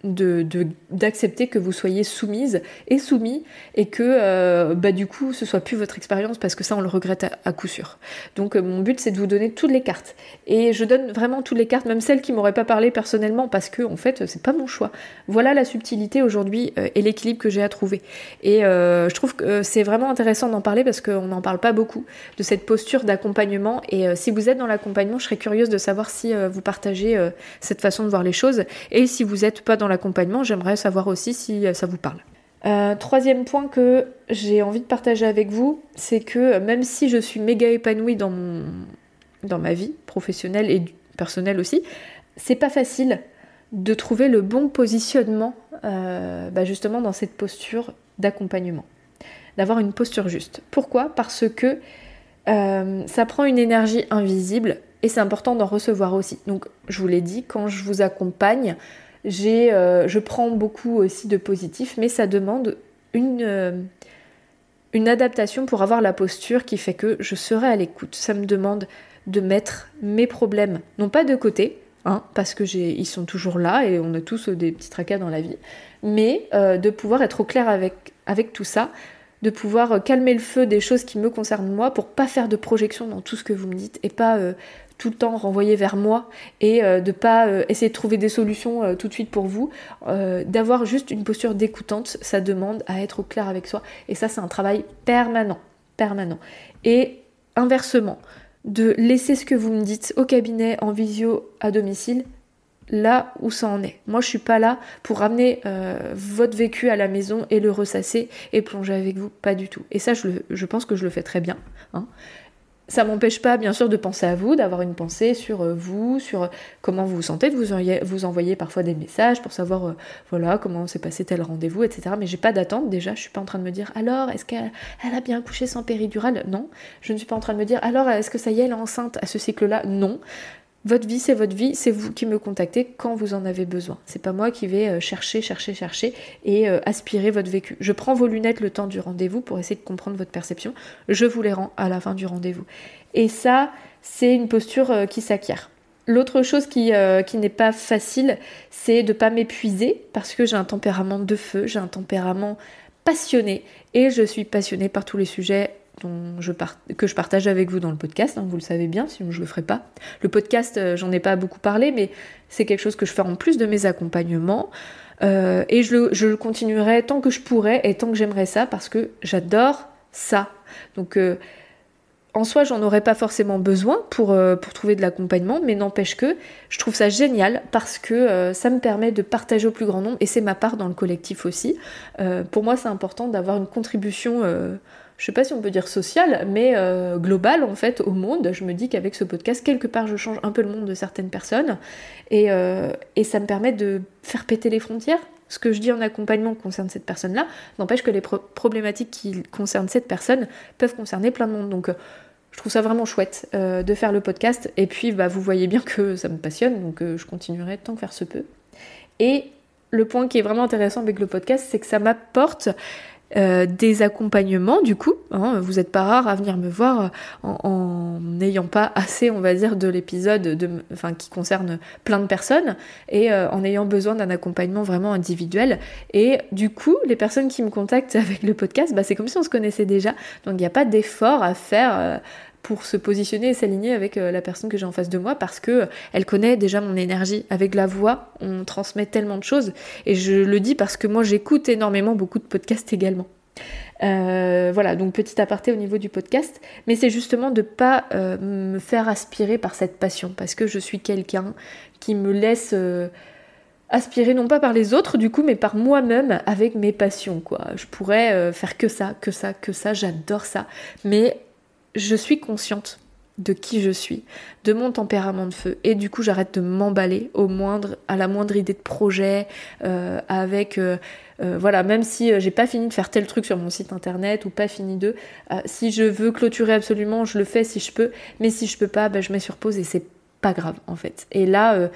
d'accepter que vous soyez soumise et soumis et que euh, bah, du coup ce soit plus votre expérience parce que ça on le regrette à, coup sûr. Donc euh, mon but c'est de vous donner toutes les cartes et je donne vraiment toutes les cartes, même celles qui m'auraient pas parlé personnellement parce que en fait c'est pas mon choix. Voilà la subtilité aujourd'hui euh, et l'équilibre que j'ai à trouver. Et je trouve que c'est vraiment intéressant d'en parler parce qu'on n'en parle pas beaucoup de cette posture d'accompagnement et si vous êtes dans l'accompagnement je serais curieuse de savoir si vous partagez cette façon de voir les choses et si vous n'êtes pas dans l'accompagnement, j'aimerais savoir aussi si euh, ça vous parle. Euh, troisième point que j'ai envie de partager avec vous, c'est que même si je suis méga épanouie dans, mon, dans ma vie professionnelle et personnelle aussi, c'est pas facile de trouver le bon positionnement euh, bah, justement dans cette posture d'accompagnement. D'avoir une posture juste. Pourquoi? Parce que ça prend une énergie invisible et c'est important d'en recevoir aussi. Donc je vous l'ai dit, quand je vous accompagne, euh, je prends beaucoup aussi de positif, mais ça demande une, euh, une adaptation pour avoir la posture qui fait que je serai à l'écoute. Ça me demande de mettre mes problèmes, non pas de côté, hein, parce que ils sont toujours là et on a tous des petits tracas dans la vie, mais euh, de pouvoir être au clair avec, avec tout ça, de pouvoir calmer le feu des choses qui me concernent moi pour pas faire de projection dans tout ce que vous me dites et pas tout le temps renvoyer vers moi et euh, de pas euh, essayer de trouver des solutions euh, tout de suite pour vous. D'avoir juste une posture d'écoutante, ça demande à être au clair avec soi. Et ça, c'est un travail permanent, permanent. Et inversement, de laisser ce que vous me dites au cabinet, en visio, à domicile, là où ça en est. Moi, je suis pas là pour ramener votre vécu à la maison et le ressasser et plonger avec vous, pas du tout. Et ça, je, je pense que je le fais très bien. Hein. Ça m'empêche pas, bien sûr, de penser à vous, d'avoir une pensée sur euh, vous, sur euh, comment vous vous sentez, de vous, envoyer, vous envoyer parfois des messages pour savoir, euh, voilà, comment s'est passé tel rendez-vous, etc. Mais j'ai pas d'attente déjà, je suis pas en train de me dire, alors, est-ce qu'elle a bien couché sans péridurale? Non. Je ne suis pas en train de me dire, alors, est-ce que ça y est, elle est enceinte à ce cycle-là? Non. Votre vie, c'est votre vie, c'est vous qui me contactez quand vous en avez besoin. C'est pas moi qui vais euh, chercher, chercher, chercher et euh, aspirer votre vécu. Je prends vos lunettes le temps du rendez-vous pour essayer de comprendre votre perception. Je vous les rends à la fin du rendez-vous. Et ça, c'est une posture euh, qui s'acquiert. L'autre chose qui, qui n'est pas facile, c'est de pas m'épuiser parce que j'ai un tempérament de feu, j'ai un tempérament passionné et je suis passionnée par tous les sujets que je partage avec vous dans le podcast, hein, vous le savez bien, sinon je le ferai pas. Le podcast, euh, j'en ai pas beaucoup parlé, mais c'est quelque chose que je fais en plus de mes accompagnements. Euh, et je le, continuerai tant que je pourrai et tant que j'aimerais ça parce que j'adore ça. Donc euh, en soi, j'en aurais pas forcément besoin pour trouver de l'accompagnement, mais n'empêche que je trouve ça génial parce que ça me permet de partager au plus grand nombre et c'est ma part dans le collectif aussi. pour moi, c'est important d'avoir une contribution je sais pas si on peut dire social, mais euh, global en fait au monde. Je me dis qu'avec ce podcast, quelque part, je change un peu le monde de certaines personnes et, euh, et ça me permet de faire péter les frontières. Ce que je dis en accompagnement concerne cette personne-là, n'empêche que les problématiques qui concernent cette personne peuvent concerner plein de monde. Donc euh, je trouve ça vraiment chouette de faire le podcast. Et puis bah, vous voyez bien que ça me passionne, donc je continuerai tant que faire se peut. Et le point qui est vraiment intéressant avec le podcast, c'est que ça m'apporte euh, des accompagnements du coup. Hein, vous n'êtes pas rare à venir me voir en n'ayant pas assez, on va dire, de l'épisode enfin, qui concerne plein de personnes et euh, en ayant besoin d'un accompagnement vraiment individuel. Et du coup, les personnes qui me contactent avec le podcast, bah, c'est comme si on se connaissait déjà. Donc il n'y a pas d'effort à faire. Euh, pour se positionner et s'aligner avec la personne que j'ai en face de moi parce que elle connaît déjà mon énergie. Avec la voix, on transmet tellement de choses et je le dis parce que moi j'écoute énormément beaucoup de podcasts également. Euh, voilà, donc petit aparté au niveau du podcast, mais c'est justement de pas euh, me faire aspirer par cette passion, parce que je suis quelqu'un qui me laisse euh, aspirer non pas par les autres du coup, mais par moi-même avec mes passions, quoi. Je pourrais faire que ça, que ça, que ça, j'adore ça, mais je suis consciente de qui je suis, de mon tempérament de feu. Et du coup, j'arrête de m'emballer à la moindre idée de projet, euh, avec euh, euh, voilà, même si j'ai pas fini de faire tel truc sur mon site internet ou pas fini de, si je veux clôturer absolument, je le fais si je peux. Mais si je peux pas, ben, je mets sur pause et c'est pas grave en fait. Et là.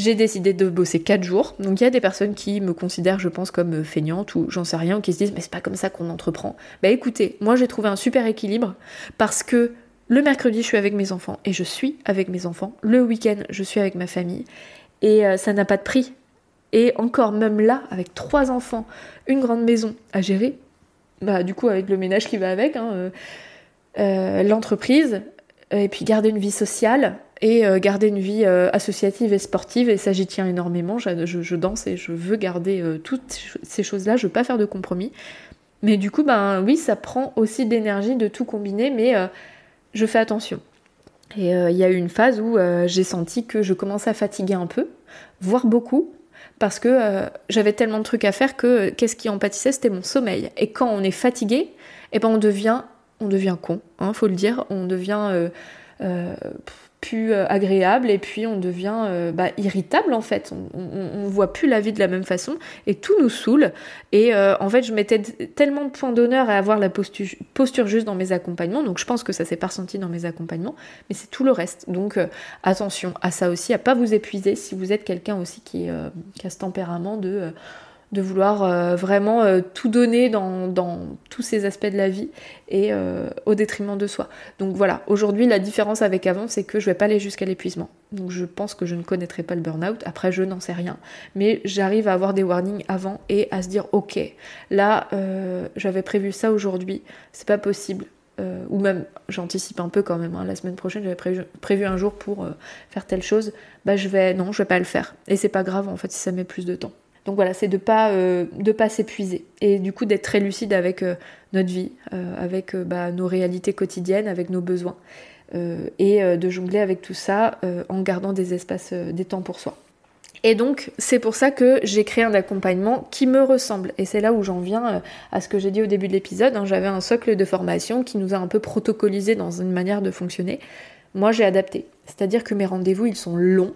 J'ai décidé de bosser 4 jours. Donc il y a des personnes qui me considèrent, je pense, comme feignante ou j'en sais rien, ou qui se disent mais c'est pas comme ça qu'on entreprend. Bah écoutez, moi j'ai trouvé un super équilibre parce que le mercredi, je suis avec mes enfants et je suis avec mes enfants. Le week-end, je suis avec ma famille. Et euh, ça n'a pas de prix. Et encore, même là, avec trois enfants, une grande maison à gérer, bah, du coup, avec le ménage qui va avec, hein, euh, euh, l'entreprise, et puis garder une vie sociale et garder une vie associative et sportive. Et ça, j'y tiens énormément. Je, danse et je veux garder toutes ces choses-là. Je veux pas faire de compromis. Mais du coup, ben oui, ça prend aussi d'énergie de tout combiner, mais je fais attention. Et euh, il y a eu une phase où euh, j'ai senti que je commençais à fatiguer un peu, voire beaucoup, parce que euh, j'avais tellement de trucs à faire que qu'est-ce qui en pâtissait, c'était mon sommeil. Et quand on est fatigué, eh ben on devient, on devient con, hein, faut le dire, on devient plus euh, agréable et puis on devient euh, bah, irritable en fait. On, voit plus la vie de la même façon et tout nous saoule. Et euh, en fait, je mettais tellement de points d'honneur à avoir la posture, posture, juste dans mes accompagnements. Donc je pense que ça s'est pas ressenti dans mes accompagnements, mais c'est tout le reste. Donc attention à ça aussi, à pas vous épuiser si vous êtes quelqu'un aussi qui, qui, a ce tempérament de de vouloir euh, vraiment euh, tout donner dans, tous ces aspects de la vie et euh, au détriment de soi. Donc voilà, aujourd'hui la différence avec avant c'est que je vais pas aller jusqu'à l'épuisement. Donc je pense que je ne connaîtrai pas le burn-out, après je n'en sais rien. Mais j'arrive à avoir des warnings avant et à se dire ok, là j'avais prévu ça aujourd'hui, c'est pas possible. ou même j'anticipe un peu quand même, hein. la semaine prochaine j'avais prévu, un jour pour faire telle chose, bah je vais non je vais pas le faire. Et c'est pas grave en fait si ça met plus de temps. Donc voilà, c'est de pas euh, pas s'épuiser et du coup d'être très lucide avec euh, notre vie, euh, avec bah, nos réalités quotidiennes, avec nos besoins et de jongler avec tout ça en gardant des espaces, des temps pour soi. Et donc c'est pour ça que j'ai créé un accompagnement qui me ressemble et c'est là où j'en viens à ce que j'ai dit au début de l'épisode. Hein. J'avais un socle de formation qui nous a un peu protocolisé dans une manière de fonctionner. Moi j'ai adapté, c'est-à-dire que mes rendez-vous ils sont longs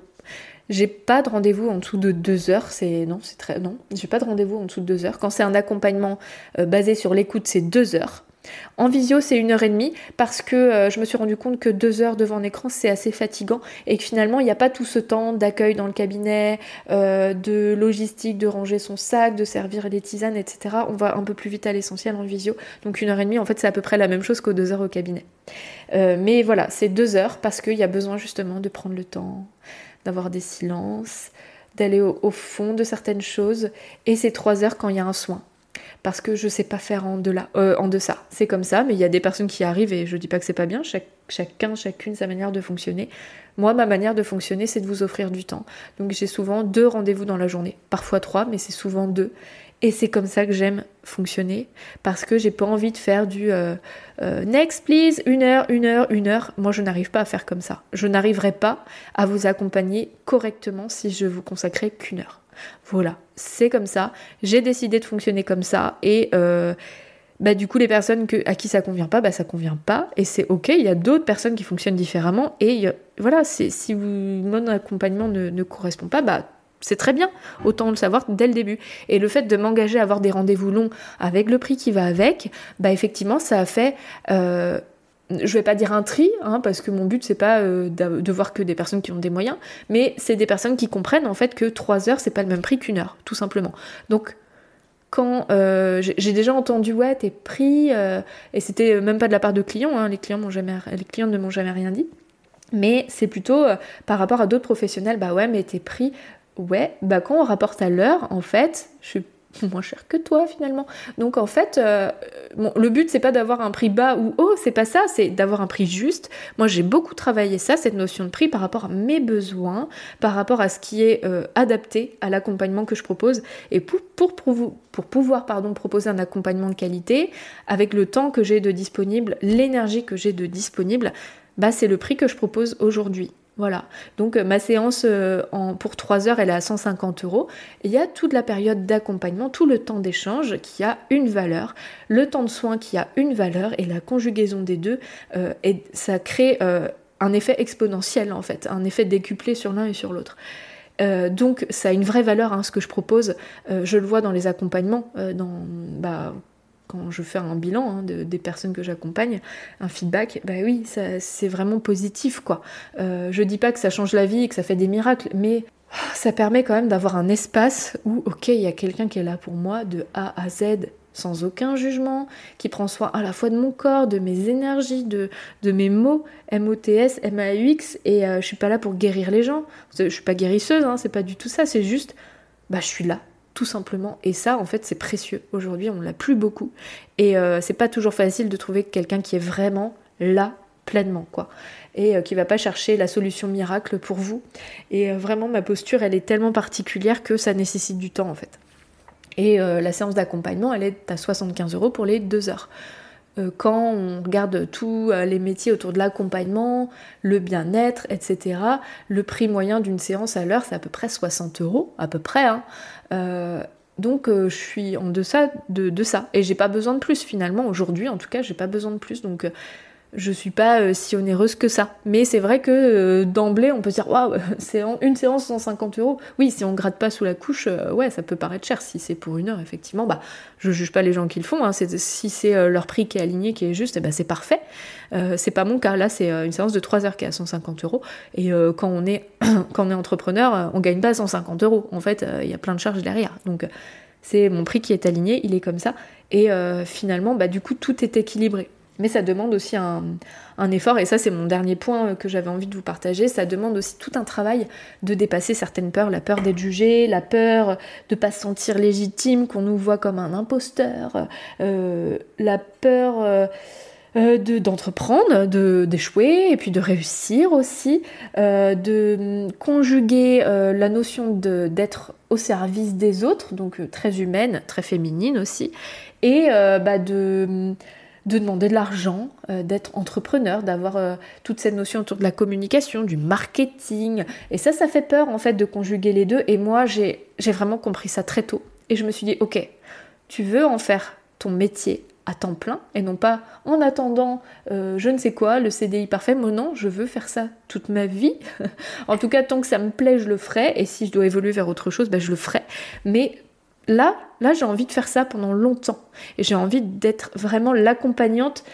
j'ai pas de rendez-vous en dessous de deux heures, c'est non, c'est très non. J'ai pas de rendez-vous en dessous de deux heures. Quand c'est un accompagnement euh, basé sur l'écoute, c'est deux heures. En visio, c'est une heure et demie parce que euh, je me suis rendu compte que deux heures devant un écran, c'est assez fatigant et que finalement, il n'y a pas tout ce temps d'accueil dans le cabinet, euh, de logistique, de ranger son sac, de servir les tisanes, etc. On va un peu plus vite à l'essentiel en visio. Donc une heure et demie, en fait, c'est à peu près la même chose qu'aux deux heures au cabinet. mais voilà, c'est deux heures parce qu'il y a besoin justement de prendre le temps, d'avoir des silences, d'aller au, fond de certaines choses. Et c'est trois heures quand il y a un soin. Parce que je sais pas faire en, euh, en deçà. C'est comme ça, mais il y a des personnes qui arrivent et je dis pas que c'est pas bien, chacun, chacune sa manière de fonctionner. Moi, ma manière de fonctionner, c'est de vous offrir du temps. Donc j'ai souvent deux rendez-vous dans la journée, parfois trois, mais c'est souvent deux. Et c'est comme ça que j'aime fonctionner parce que j'ai pas envie de faire du euh, euh, next please, une heure, une heure, une heure. Moi, je n'arrive pas à faire comme ça. Je n'arriverai pas à vous accompagner correctement si je vous consacrais qu'une heure. Voilà, c'est comme ça. J'ai décidé de fonctionner comme ça et euh, bah, du coup, les personnes à qui ça convient pas, bah, ça convient pas et c'est ok. Il y a d'autres personnes qui fonctionnent différemment et voilà, si mon accompagnement ne, ne correspond pas, bah c'est très bien, autant le savoir dès le début. Et le fait de m'engager à avoir des rendez-vous longs avec le prix qui va avec, bah effectivement, ça a fait. Euh, je vais pas dire un tri, hein, parce que mon but c'est pas euh, de voir que des personnes qui ont des moyens, mais c'est des personnes qui comprennent en fait que 3 heures c'est pas le même prix qu'une heure, tout simplement. Donc quand euh, j'ai déjà entendu ouais t'es pris et c'était même pas de la part de clients, hein, les clients m'ont jamais, les clients ne m'ont jamais rien dit, mais c'est plutôt par rapport à d'autres professionnels, bah ouais mais t'es pris ouais, bah quand on rapporte à l'heure, en fait, je suis moins cher que toi finalement. Donc en fait, euh, le but c'est pas d'avoir un prix bas ou haut, c'est pas ça, c'est d'avoir un prix juste. Moi j'ai beaucoup travaillé ça, cette notion de prix par rapport à mes besoins, par rapport à ce qui est euh, adapté à l'accompagnement que je propose et pour, pouvoir proposer un accompagnement de qualité avec le temps que j'ai de disponible, l'énergie que j'ai de disponible, bah c'est le prix que je propose aujourd'hui. Voilà. Donc ma séance en, pour 3 heures, elle est à 150 euros. Il y a toute la période d'accompagnement, tout le temps d'échange qui a une valeur, le temps de soins qui a une valeur et la conjugaison des deux. et ça crée un effet exponentiel en fait, un effet décuplé sur l'un et sur l'autre. Euh, donc ça a une vraie valeur, hein, ce que je propose. Euh, je le vois dans les accompagnements, euh, dans, bah, quand je fais un bilan hein, des personnes que j'accompagne, un feedback, bah oui, c'est vraiment positif quoi. je dis pas que ça change la vie et que ça fait des miracles, mais ça permet quand même d'avoir un espace où, ok, il y a quelqu'un qui est là pour moi de A à Z sans aucun jugement, qui prend soin à la fois de mon corps, de mes énergies, de, de mes mots, M-O-T-S, M-A-U-X, et euh, je suis pas là pour guérir les gens. Je suis pas guérisseuse, hein, c'est pas du tout ça, c'est juste, bah je suis là, tout simplement. Et ça, en fait, c'est précieux. Aujourd'hui, on l'a plus beaucoup. Et euh, c'est pas toujours facile de trouver quelqu'un qui est vraiment là, pleinement, quoi. Et euh, qui va pas chercher la solution miracle pour vous. Et vraiment, ma posture, elle est tellement particulière que ça nécessite du temps, en fait. Et euh, la séance d'accompagnement, elle est à 75 euros pour les deux heures. Euh, quand on regarde tous euh, les métiers autour de l'accompagnement, le bien-être, etc., le prix moyen d'une séance à l'heure, c'est à peu près 60 euros, à peu près. Hein. donc je suis en deçà de, de ça. Et j'ai pas besoin de plus finalement. Aujourd'hui, en tout cas, j'ai pas besoin de plus. Donc je suis pas euh, si onéreuse que ça. Mais c'est vrai que euh, d'emblée, on peut dire waouh, une séance 150 euros. Oui, si on gratte pas sous la couche, euh, ouais, ça peut paraître cher. Si c'est pour une heure, effectivement, bah, je juge pas les gens qui le font. Hein. si c'est leur prix qui est aligné, qui est juste, eh ben, c'est parfait. c'est pas mon cas. Là, c'est une séance de 3 heures qui est à 150 euros. Et quand on est quand on est entrepreneur, on gagne pas 150 euros. En fait, il y a plein de charges derrière. Donc c'est mon prix qui est aligné, il est comme ça. Et finalement, bah, du coup, tout est équilibré. Mais ça demande aussi un, effort, et ça c'est mon dernier point que j'avais envie de vous partager, ça demande aussi tout un travail de dépasser certaines peurs, la peur d'être jugé, la peur de pas se sentir légitime, qu'on nous voit comme un imposteur, euh, la peur euh, euh, d'entreprendre, de, d'échouer, et puis de réussir aussi, de conjuguer la notion d'être au service des autres, donc très humaine, très féminine aussi, et bah, de de demander de l'argent, euh, d'être entrepreneur, d'avoir euh, toute cette notion autour de la communication, du marketing. Et ça, ça fait peur en fait de conjuguer les deux. Et moi, j'ai vraiment compris ça très tôt. Et je me suis dit, ok, tu veux en faire ton métier à temps plein et non pas en attendant euh, je ne sais quoi, le CDI parfait. Moi non, je veux faire ça toute ma vie. en tout cas, tant que ça me plaît, je le ferai. Et si je dois évoluer vers autre chose, ben, je le ferai. Mais là, là j'ai envie de faire ça pendant longtemps. Et j'ai envie d'être vraiment l'accompagnante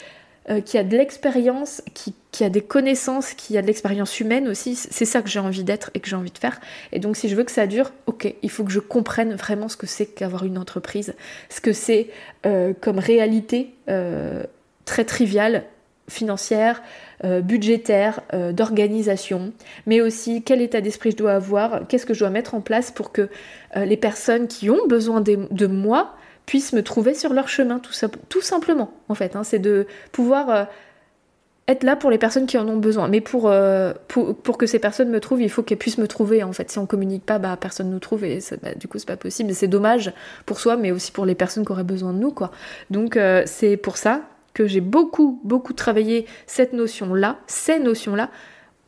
euh, qui a de l'expérience, qui, a des connaissances, qui a de l'expérience humaine aussi. C'est ça que j'ai envie d'être et que j'ai envie de faire. Et donc si je veux que ça dure, ok, il faut que je comprenne vraiment ce que c'est qu'avoir une entreprise, ce que c'est euh, comme réalité euh, très triviale financière, budgétaire, d'organisation, mais aussi quel état d'esprit je dois avoir, qu'est-ce que je dois mettre en place pour que euh, les personnes qui ont besoin de, moi puissent me trouver sur leur chemin, tout, simplement, en fait. Hein. c'est de pouvoir être là pour les personnes qui en ont besoin. Mais pour, pour, que ces personnes me trouvent, il faut qu'elles puissent me trouver. En fait, si on communique pas, bah, personne nous trouve et bah, du coup, c'est pas possible. C'est dommage pour soi, mais aussi pour les personnes qui auraient besoin de nous, quoi. Donc, c'est pour ça que j'ai beaucoup, beaucoup travaillé cette notion-là, ces notions-là,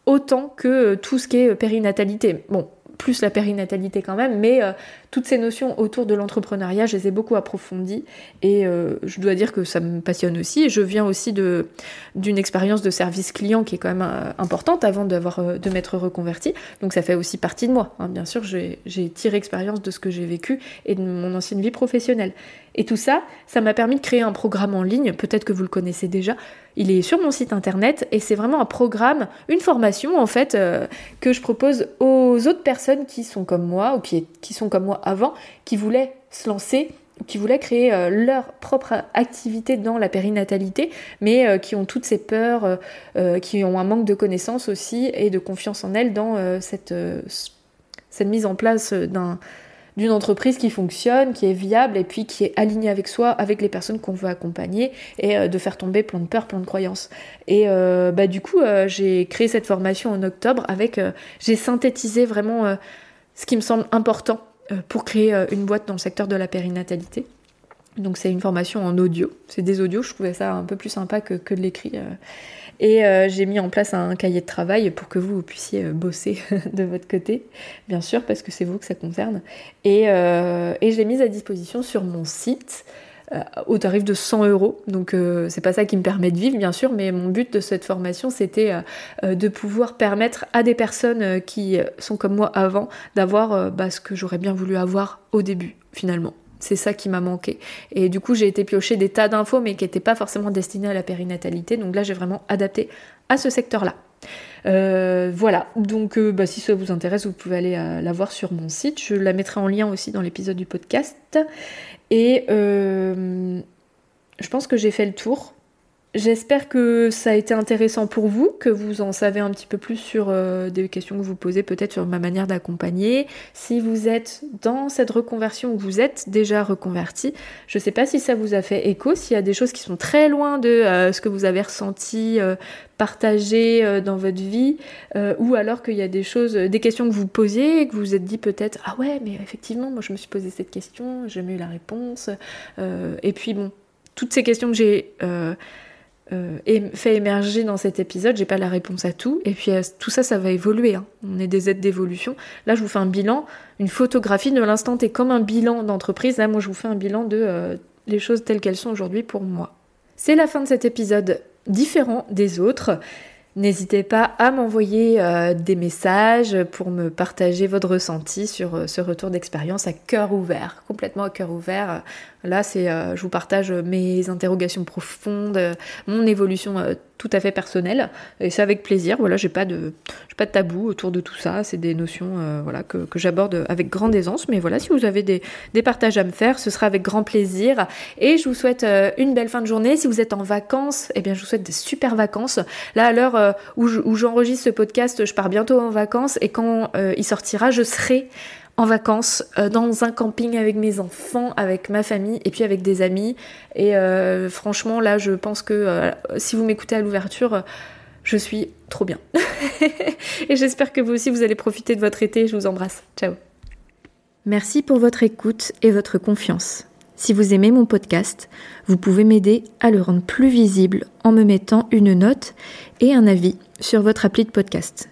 autant que euh, tout ce qui est euh, périnatalité. Bon, plus la périnatalité quand même, mais euh, toutes ces notions autour de l'entrepreneuriat, je les ai beaucoup approfondies et euh, je dois dire que ça me passionne aussi. Je viens aussi de d'une expérience de service client qui est quand même euh, importante avant d'avoir de m'être reconvertie, donc ça fait aussi partie de moi. Hein. Bien sûr, j'ai tiré expérience de ce que j'ai vécu et de mon ancienne vie professionnelle. Et tout ça, ça m'a permis de créer un programme en ligne, peut-être que vous le connaissez déjà, il est sur mon site internet et c'est vraiment un programme, une formation en fait euh, que je propose aux autres personnes qui sont comme moi ou qui, sont comme moi avant, qui voulaient se lancer qui voulaient créer euh, leur propre activité dans la périnatalité, mais euh, qui ont toutes ces peurs, qui ont un manque de connaissances aussi et de confiance en elles dans cette mise en place d'un d'une entreprise qui fonctionne, qui est viable et puis qui est alignée avec soi, avec les personnes qu'on veut accompagner et euh, de faire tomber plein de peurs, plein de croyances. Et euh, bah, du coup, euh, j'ai créé cette formation en octobre avec, j'ai synthétisé vraiment ce qui me semble important pour créer une boîte dans le secteur de la périnatalité. Donc c'est une formation en audio. C'est des audios, je trouvais ça un peu plus sympa que, de l'écrit. Euh. Et euh, j'ai mis en place un cahier de travail pour que vous, puissiez euh, bosser de votre côté, bien sûr, parce que c'est vous que ça concerne. Et, et je l'ai mise à disposition sur mon site au tarif de 100 euros. Donc c'est pas ça qui me permet de vivre, bien sûr, mais mon but de cette formation, c'était de pouvoir permettre à des personnes qui sont comme moi avant d'avoir bah, ce que j'aurais bien voulu avoir au début, finalement. C'est ça qui m'a manqué. Et du coup, j'ai été piocher des tas d'infos, mais qui n'étaient pas forcément destinées à la périnatalité. Donc là, j'ai vraiment adapté à ce secteur-là. Euh, voilà, donc euh, bah, si ça vous intéresse, vous pouvez aller euh, la voir sur mon site. Je la mettrai en lien aussi dans l'épisode du podcast. Et je pense que j'ai fait le tour. J'espère que ça a été intéressant pour vous, que vous en savez un petit peu plus sur euh, des questions que vous posez peut-être sur ma manière d'accompagner. Si vous êtes dans cette reconversion ou vous êtes déjà reconverti, je ne sais pas si ça vous a fait écho, s'il y a des choses qui sont très loin de euh, ce que vous avez ressenti, euh, partagé dans votre vie, ou alors qu'il y a des choses, des questions que vous posiez et que vous vous êtes dit peut-être ah ouais mais effectivement moi je me suis posé cette question, j'ai eu la réponse. et puis bon, toutes ces questions que j'ai euh, fait émerger dans cet épisode. J'ai pas la réponse à tout. Et puis euh, tout ça, ça va évoluer. Hein. On est des aides d'évolution. Là, je vous fais un bilan, une photographie de l'instant T comme un bilan d'entreprise. Là, moi, je vous fais un bilan de euh, les choses telles qu'elles sont aujourd'hui pour moi. C'est la fin de cet épisode différent des autres. N'hésitez pas à m'envoyer des messages pour me partager votre ressenti sur ce retour d'expérience à cœur ouvert, complètement à cœur ouvert. Là, c'est, euh, je vous partage mes interrogations profondes, euh, mon évolution euh, tout à fait personnelle, et c'est avec plaisir. Voilà, j'ai pas de, pas de tabou autour de tout ça. C'est des notions, voilà, que, j'aborde avec grande aisance. Mais voilà, si vous avez des, partages à me faire, ce sera avec grand plaisir. Et je vous souhaite une belle fin de journée. Si vous êtes en vacances, eh bien, je vous souhaite des super vacances. Là, à l'heure où j'enregistre ce podcast, je pars bientôt en vacances, et quand il sortira, je serai en vacances euh, dans un camping avec mes enfants, avec ma famille et puis avec des amis. Et euh, franchement, là, je pense que euh, si vous m'écoutez à l'ouverture, je suis trop bien. et j'espère que vous aussi, vous allez profiter de votre été. Je vous embrasse. Ciao. Merci pour votre écoute et votre confiance. Si vous aimez mon podcast, vous pouvez m'aider à le rendre plus visible en me mettant une note et un avis sur votre appli de podcast.